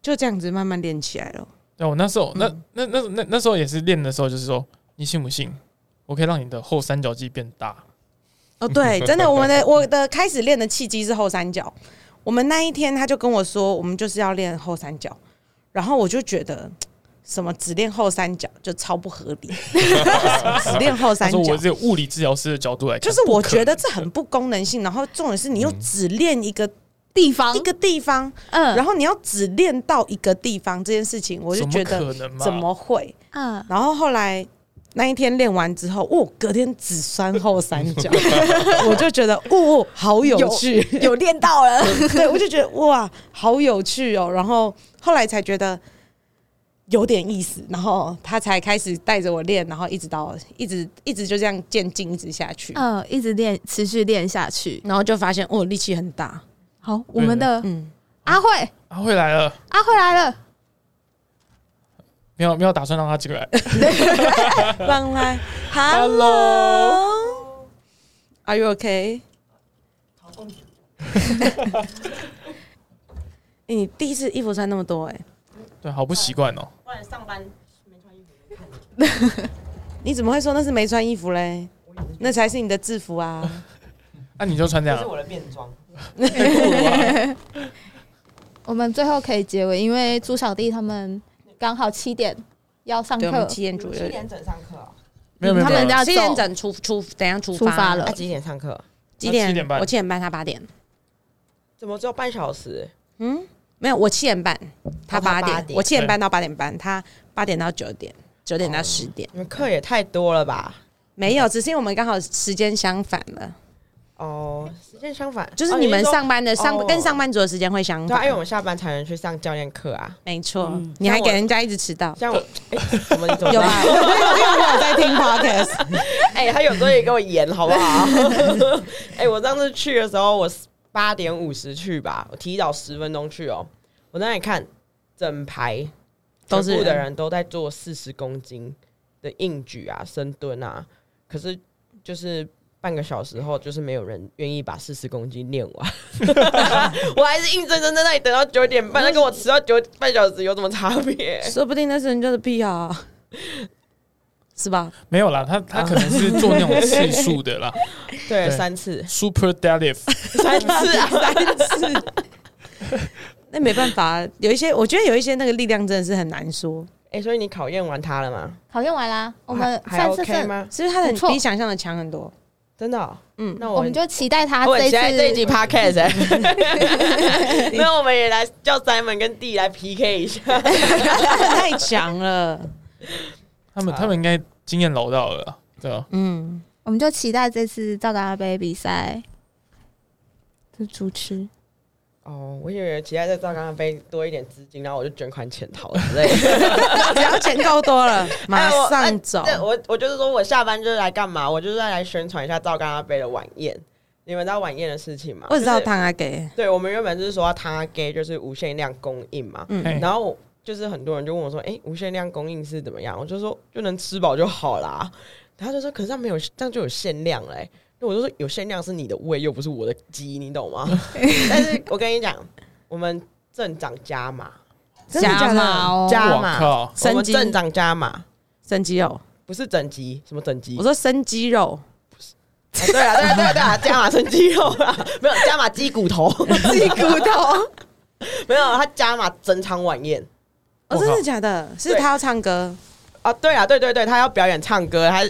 就这样子慢慢练起来了。对我那时候，那嗯那那那那时候也是练的时候，就是说，你信不信，我可以让你的后三角肌变大。哦，对，真的，我们的我的开始练的契机是后三角。我们那一天他就跟我说，我们就是要练后三角，然后我就觉得什么只练后三角就超不合理，只练后三角。说我。这个物理治疗师的角度来看，就是我觉得这很不功能性，然后重点是你又只练一个、地方。一个地方，嗯，然后你要只练到一个地方这件事情，我就觉得可能嘛？怎么会？嗯，然后后来那一天练完之后，哦，隔天只酸后三角，我就觉得哦，好有趣，有练到了，对我就觉得哇，好有趣哦。然后后来才觉得有点意思，然后他才开始带着我练，然后一直到一直一直就这样渐进一直下去，嗯，一直练，持续练下去。然后就发现哦，力气很大，好，我们的嗯。阿慧，阿慧来了，阿慧来了，没有没有打算让他进来。让来 Hello Are you okay？欸 你第一次衣服穿那么多哎、对，好不习惯哦。不然上班没穿衣服看。你怎么会说那是没穿衣服嘞？那才是你的制服啊！那 你就穿这样这是，我的便装。我们最后可以结尾，因为朱小弟他们刚好七点要上课，七点左右，七点整上课哦？没有没有他们要七点走整出出，等一下出出发了啊，几点上课？几点？七点半我七点半，他八点。怎么只有半小时？嗯，没有，我七点半，他八点。我七点半到八点半，他八点到九点，九点到十点。你们课也太多了吧？没有，只是因为我们刚好时间相反了，哦，时间相反，就是你们上班的上哦跟上班族的时间会相对啊，因为我反。们下班才能去上教练课啊。没错嗯，你还给人家一直迟到。像我，哎，怎么你怎么 有吧？因为我有在听 podcast。哎、他有时候也给我演，好不好？哎、我上次去的时候，我八点五十去吧，我提早十分钟去哦。我在那里看，整排都是的人都在做四十公斤的硬举啊、深蹲啊，可是就是半个小时后，就是没有人愿意把四十公斤练完。我还是硬生生在那里等到九点半，那跟我迟到九半小时有什么差别？说不定那是人家的癖好啊，是吧？没有啦，他他可能是做那种次数的啦 对，三次，，super deadlift。三次啊，三次。那没办法，有一些我觉得有一些那个力量真的是很难说，哎、所以你考验完他了吗？考验完啦，我们还还上次 OK，吗？是不是他很比想象的强很多？真的哦、嗯，那我我们就期待他这一次期待这一集 podcast，、欸、那我们也来叫 Simon 跟 D 来 PK 一下。太强了。他们他们应该经验老道了啦，对吧？嗯，我们就期待这次赵刚杯比赛的主持。哦，我以为期待在赵刚刚杯多一点资金，然后我就捐款潜逃之类的。只要钱够多了，马哎我哎上走。对我我就是说我下班就是来干嘛？我就是要来宣传一下赵刚刚杯的晚宴。你们知道晚宴的事情吗？我只知道就是汤阿给，对，我们原本就是说要他给就是无限量供应嘛，嗯嘿然后就是很多人就问我说：“哎、无限量供应是怎么样？”我就说就能吃饱就好啦。他就说：“可是他没有，这样就有限量嘞、那我就说有限量是你的胃，又不是我的鸡，你懂吗？但是我跟你讲，我们镇长加码，加码哦，加码，靠，我们镇长加码，生鸡肉，不是整鸡，什么整鸡？我说生鸡肉，啊对啊，对啊，对啊，对啊，加码生鸡肉啊，没有加码鸡骨头，鸡骨头。没有，他加码整场晚宴。哦，真的假的？是他要唱歌，啊，对啊，对对对，他要表演唱歌，他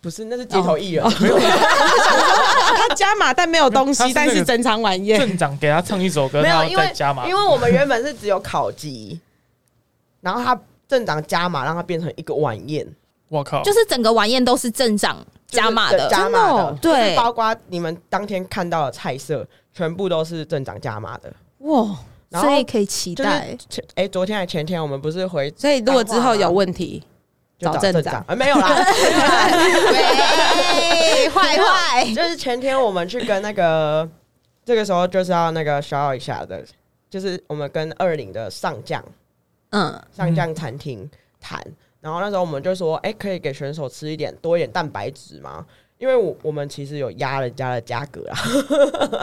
不是那是街头艺人，没有。他加码但没有东西，但是整场晚宴。镇长给他唱一首歌，没有，再加码。因。为我们原本是只有烤鸡，然后他镇长加码，让他变成一个晚宴，我靠，就是整个晚宴都是镇长加码的，就是加码的。对。包括你们当天看到的菜色，全部都是镇长加码的。哇！然后所以可以期就是待。前哎、昨天还前天我们不是回所以如果之后有问题，就找镇长。啊，没有啦，喂，坏坏，就是前天我们去跟那个，这个时候就是要那个消一下的，就是我们跟二零的上将嗯，上将餐厅谈，然后那时候我们就说，哎、可以给选手吃一点多一点蛋白质吗？因为我我们其实有压人家的价格啊，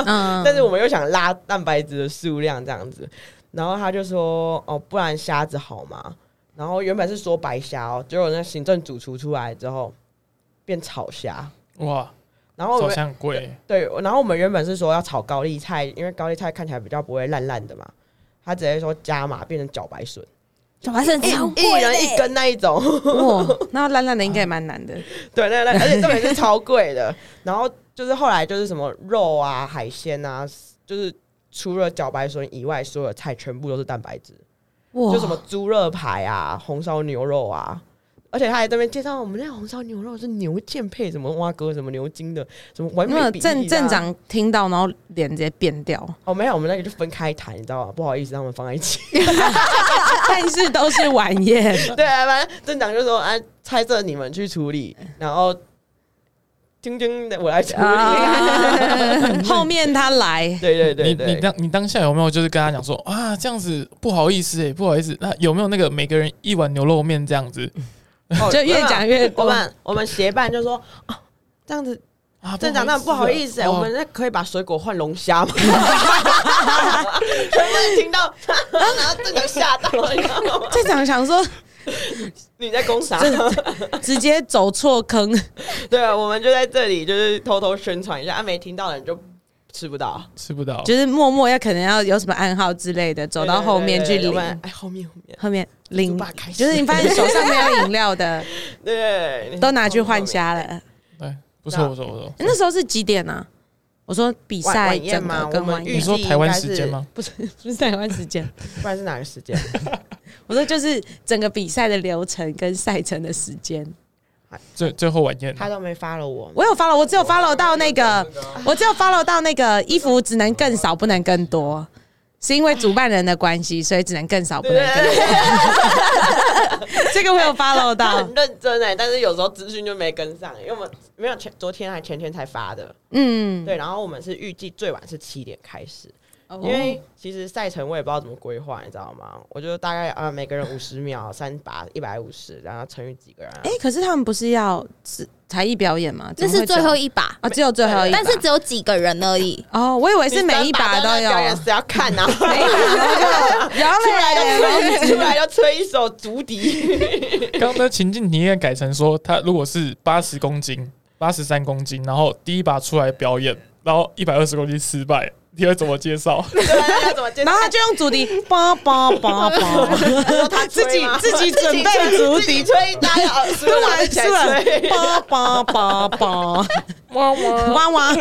嗯。但是我们又想拉蛋白质的数量这样子，然后他就说，哦，不然虾子好吗？然后原本是说白虾哦，结果那行政主厨出来之后变炒虾，哇，然后我们好像很贵，对，然后我们原本是说要炒高丽菜，因为高丽菜看起来比较不会烂烂的嘛。他直接说加码变成茭白笋，小白笋超一人一根那一种。哇，那烂烂的应该也蛮难的。对那那，而且这本是超贵的。然后就是后来就是什么肉啊、海鲜啊，就是除了茭白笋以外，所有菜全部都是蛋白质，哇就什么猪肋排啊、红烧牛肉啊。而且他还在那边介绍我们那个红烧牛肉是牛腱配什么蛙哥什么牛筋的，什么完没有美比例的啊镇镇长听到，然后脸直接变掉，哦，没有，我们那个就分开谈，你知道吗？不好意思，让他们放在一起。但是都是晚宴。对啊，反正镇长就说：“啊，猜测你们去处理，然后晶晶的我来处理。啊 后面他来，对对对你对，你当你当下有没有就是跟他讲说啊，这样子不好意思哎、不好意思，那有没有那个每个人一碗牛肉面这样子哦就越讲越多。我们我们协办就说啊，这样子啊？镇长那不好意思、欸，哦我们那可以把水果换龙虾吗？全部人听到，然后镇长吓到，你知道吗？镇长想说你在攻啥？直接走错坑，对啊，我们就在这里就是偷偷宣传一下，啊，没听到的人就吃不到。吃不到，就是默默要可能要有什么暗号之类的，走到后面去领哎，后面后面，后面领就是你发现手上没有饮料的，对，都拿去换虾了。对，不错不错不错。那时候是几点呢？我说比赛整晚宴吗个跟我们预晚宴你说台湾时间吗？不是不是台湾时间，不然是哪个时间？我说就是整个比赛的流程跟赛程的时间。最最后晚宴，他都没 follow 我。我有 follow，我只有 follow 到那个，我只有 follow 到那个衣服只能更少，不能更多，是因为主办人的关系，所以只能更少，不能更多。这个我有 follow 到。很，认真哎，但是有时候资讯就没跟上，因为我们没有前昨天还前天才发的，嗯，对，然后我们是预计最晚是七点开始，哦因为其实赛程我也不知道怎么规划，你知道吗？我就大概啊，每个人五十秒，三把一百五十，然后乘以几个人啊、哎、可是他们不是要是才艺表演吗？这是最后一把，啊，只有最后一把，但是只有几个人而已。哦，我以为是每一把都有，表演是要看啊，每一把都有，有出来嘞，就吹，出来就吹一首竹笛。刚刚的情境你也改成说，他如果是八十公斤、八十三公斤，然后第一把出来表演，然后一百二十公斤失败，你会怎么介绍？对要怎么介绍然后他就用竹笛，叭叭叭叭，他自己自己准备竹笛，吹，大家好，输了拿起输了来吹。叭叭叭叭，哇哇！哇哇，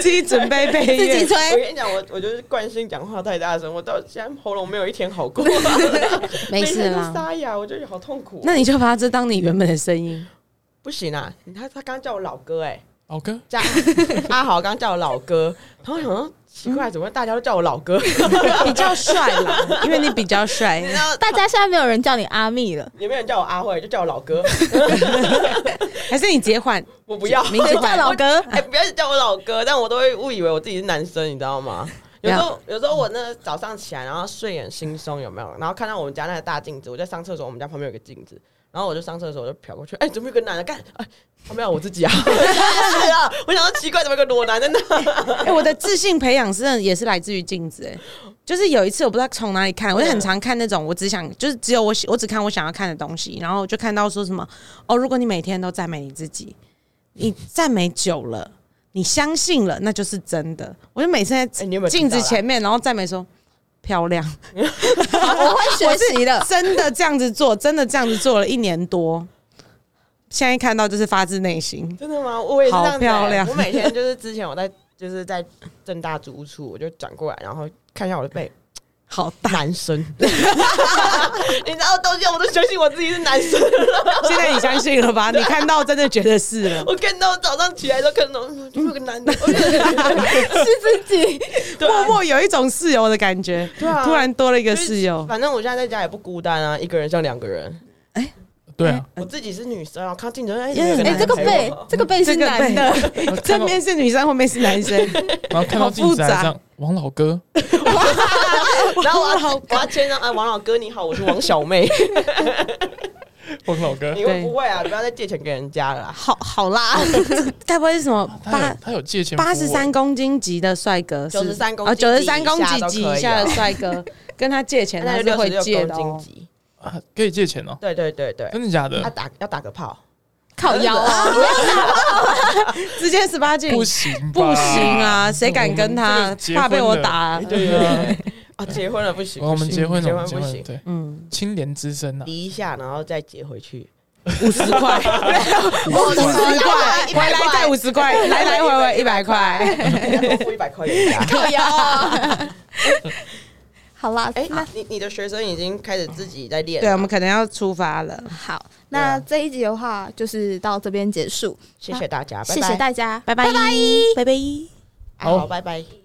自己准备配自己吹，我吹，跟你讲，我我就是惯性讲话太大声，我到现在喉咙没有一天好过，没事啦。沙哑，我觉得好痛苦。那你就把这当你原本的声音，不行啊！他他刚叫我老哥哎、老哥，加 阿豪刚叫我老哥，然后我想说奇怪，怎么大家都叫我老哥？比较帅啦，因为你比较帅。大家现在没有人叫你阿密了，也没有人叫我阿慧，就叫我老哥。还是你直接换我不要名字换叫老哥。哎、不要叫我老哥，但我都会误以为我自己是男生，你知道吗？有时候，有时候我那早上起来，然后睡眼惺忪，有没有？然后看到我们家那个大镜子，我在上厕所，我们家旁边有个镜子，然后我就上厕所，我就瞟过去，哎、怎么有个男的干？哎，他没有我自己啊！是啊，我想到奇怪，怎么有个裸男在那？哎、我的自信培养是也是来自于镜子、哎，就是有一次我不知道从哪里看，我就很常看那种，我只想就是只有我我只看我想要看的东西，然后就看到说什么哦，如果你每天都赞美你自己，你赞美久了，你相信了，那就是真的。我就每次在镜子前面，然后赞美说漂亮，我会学习的。真的这样子做，真的这样子做了一年多，现在看到就是发自内心。真的吗？我也是这样漂亮我每天就是之前我在就是在正大租屋处，我就转过来，然后看一下我的背，好大，男生。你知道东西，我都相信我自己是男生。现在你相信了吧？你看到真的觉得是了。我看到早上起来都看到有个男的，是自己，默默有一种室友的感觉，对啊。突然多了一个室友。反正我现在在家也不孤单啊，一个人像两个人。对啊，我自己是女生啊，看镜子哎，哎这个背这个背是男的，正面是女生，后面是男生，然后看到镜子还好复杂这样，王老哥，然后我要我要签上啊，王老哥你好，我是王小妹。王老哥，你会不会啊？不要再借钱给人家了啦。好好啦，该不会是什么他八有他有借钱八十三公斤级的帅哥？九十三公斤啊，九十三公斤级以以下的哦帅哥，跟他借钱他是就会借的哦。六公斤级。啊，可以借钱哦，对对对对，真的假的他？打要打个炮，靠腰啊！直接十八禁不行，不行啊！谁敢跟他？怕被我打啊。对啊，啊，结婚了不行，我们结婚了，结婚不行，对，嗯，青年之身啊，离一下然后再结回去。五十块，五十块，回来再五十块，来来回回一百块。付一百块。靠腰啊！好啦，哎、那你你的学生已经开始自己在练了，对，我们可能要出发了。好，那这一集的话就是到这边结束，谢谢大家，拜谢谢拜大家，拜拜，拜拜。好，拜拜。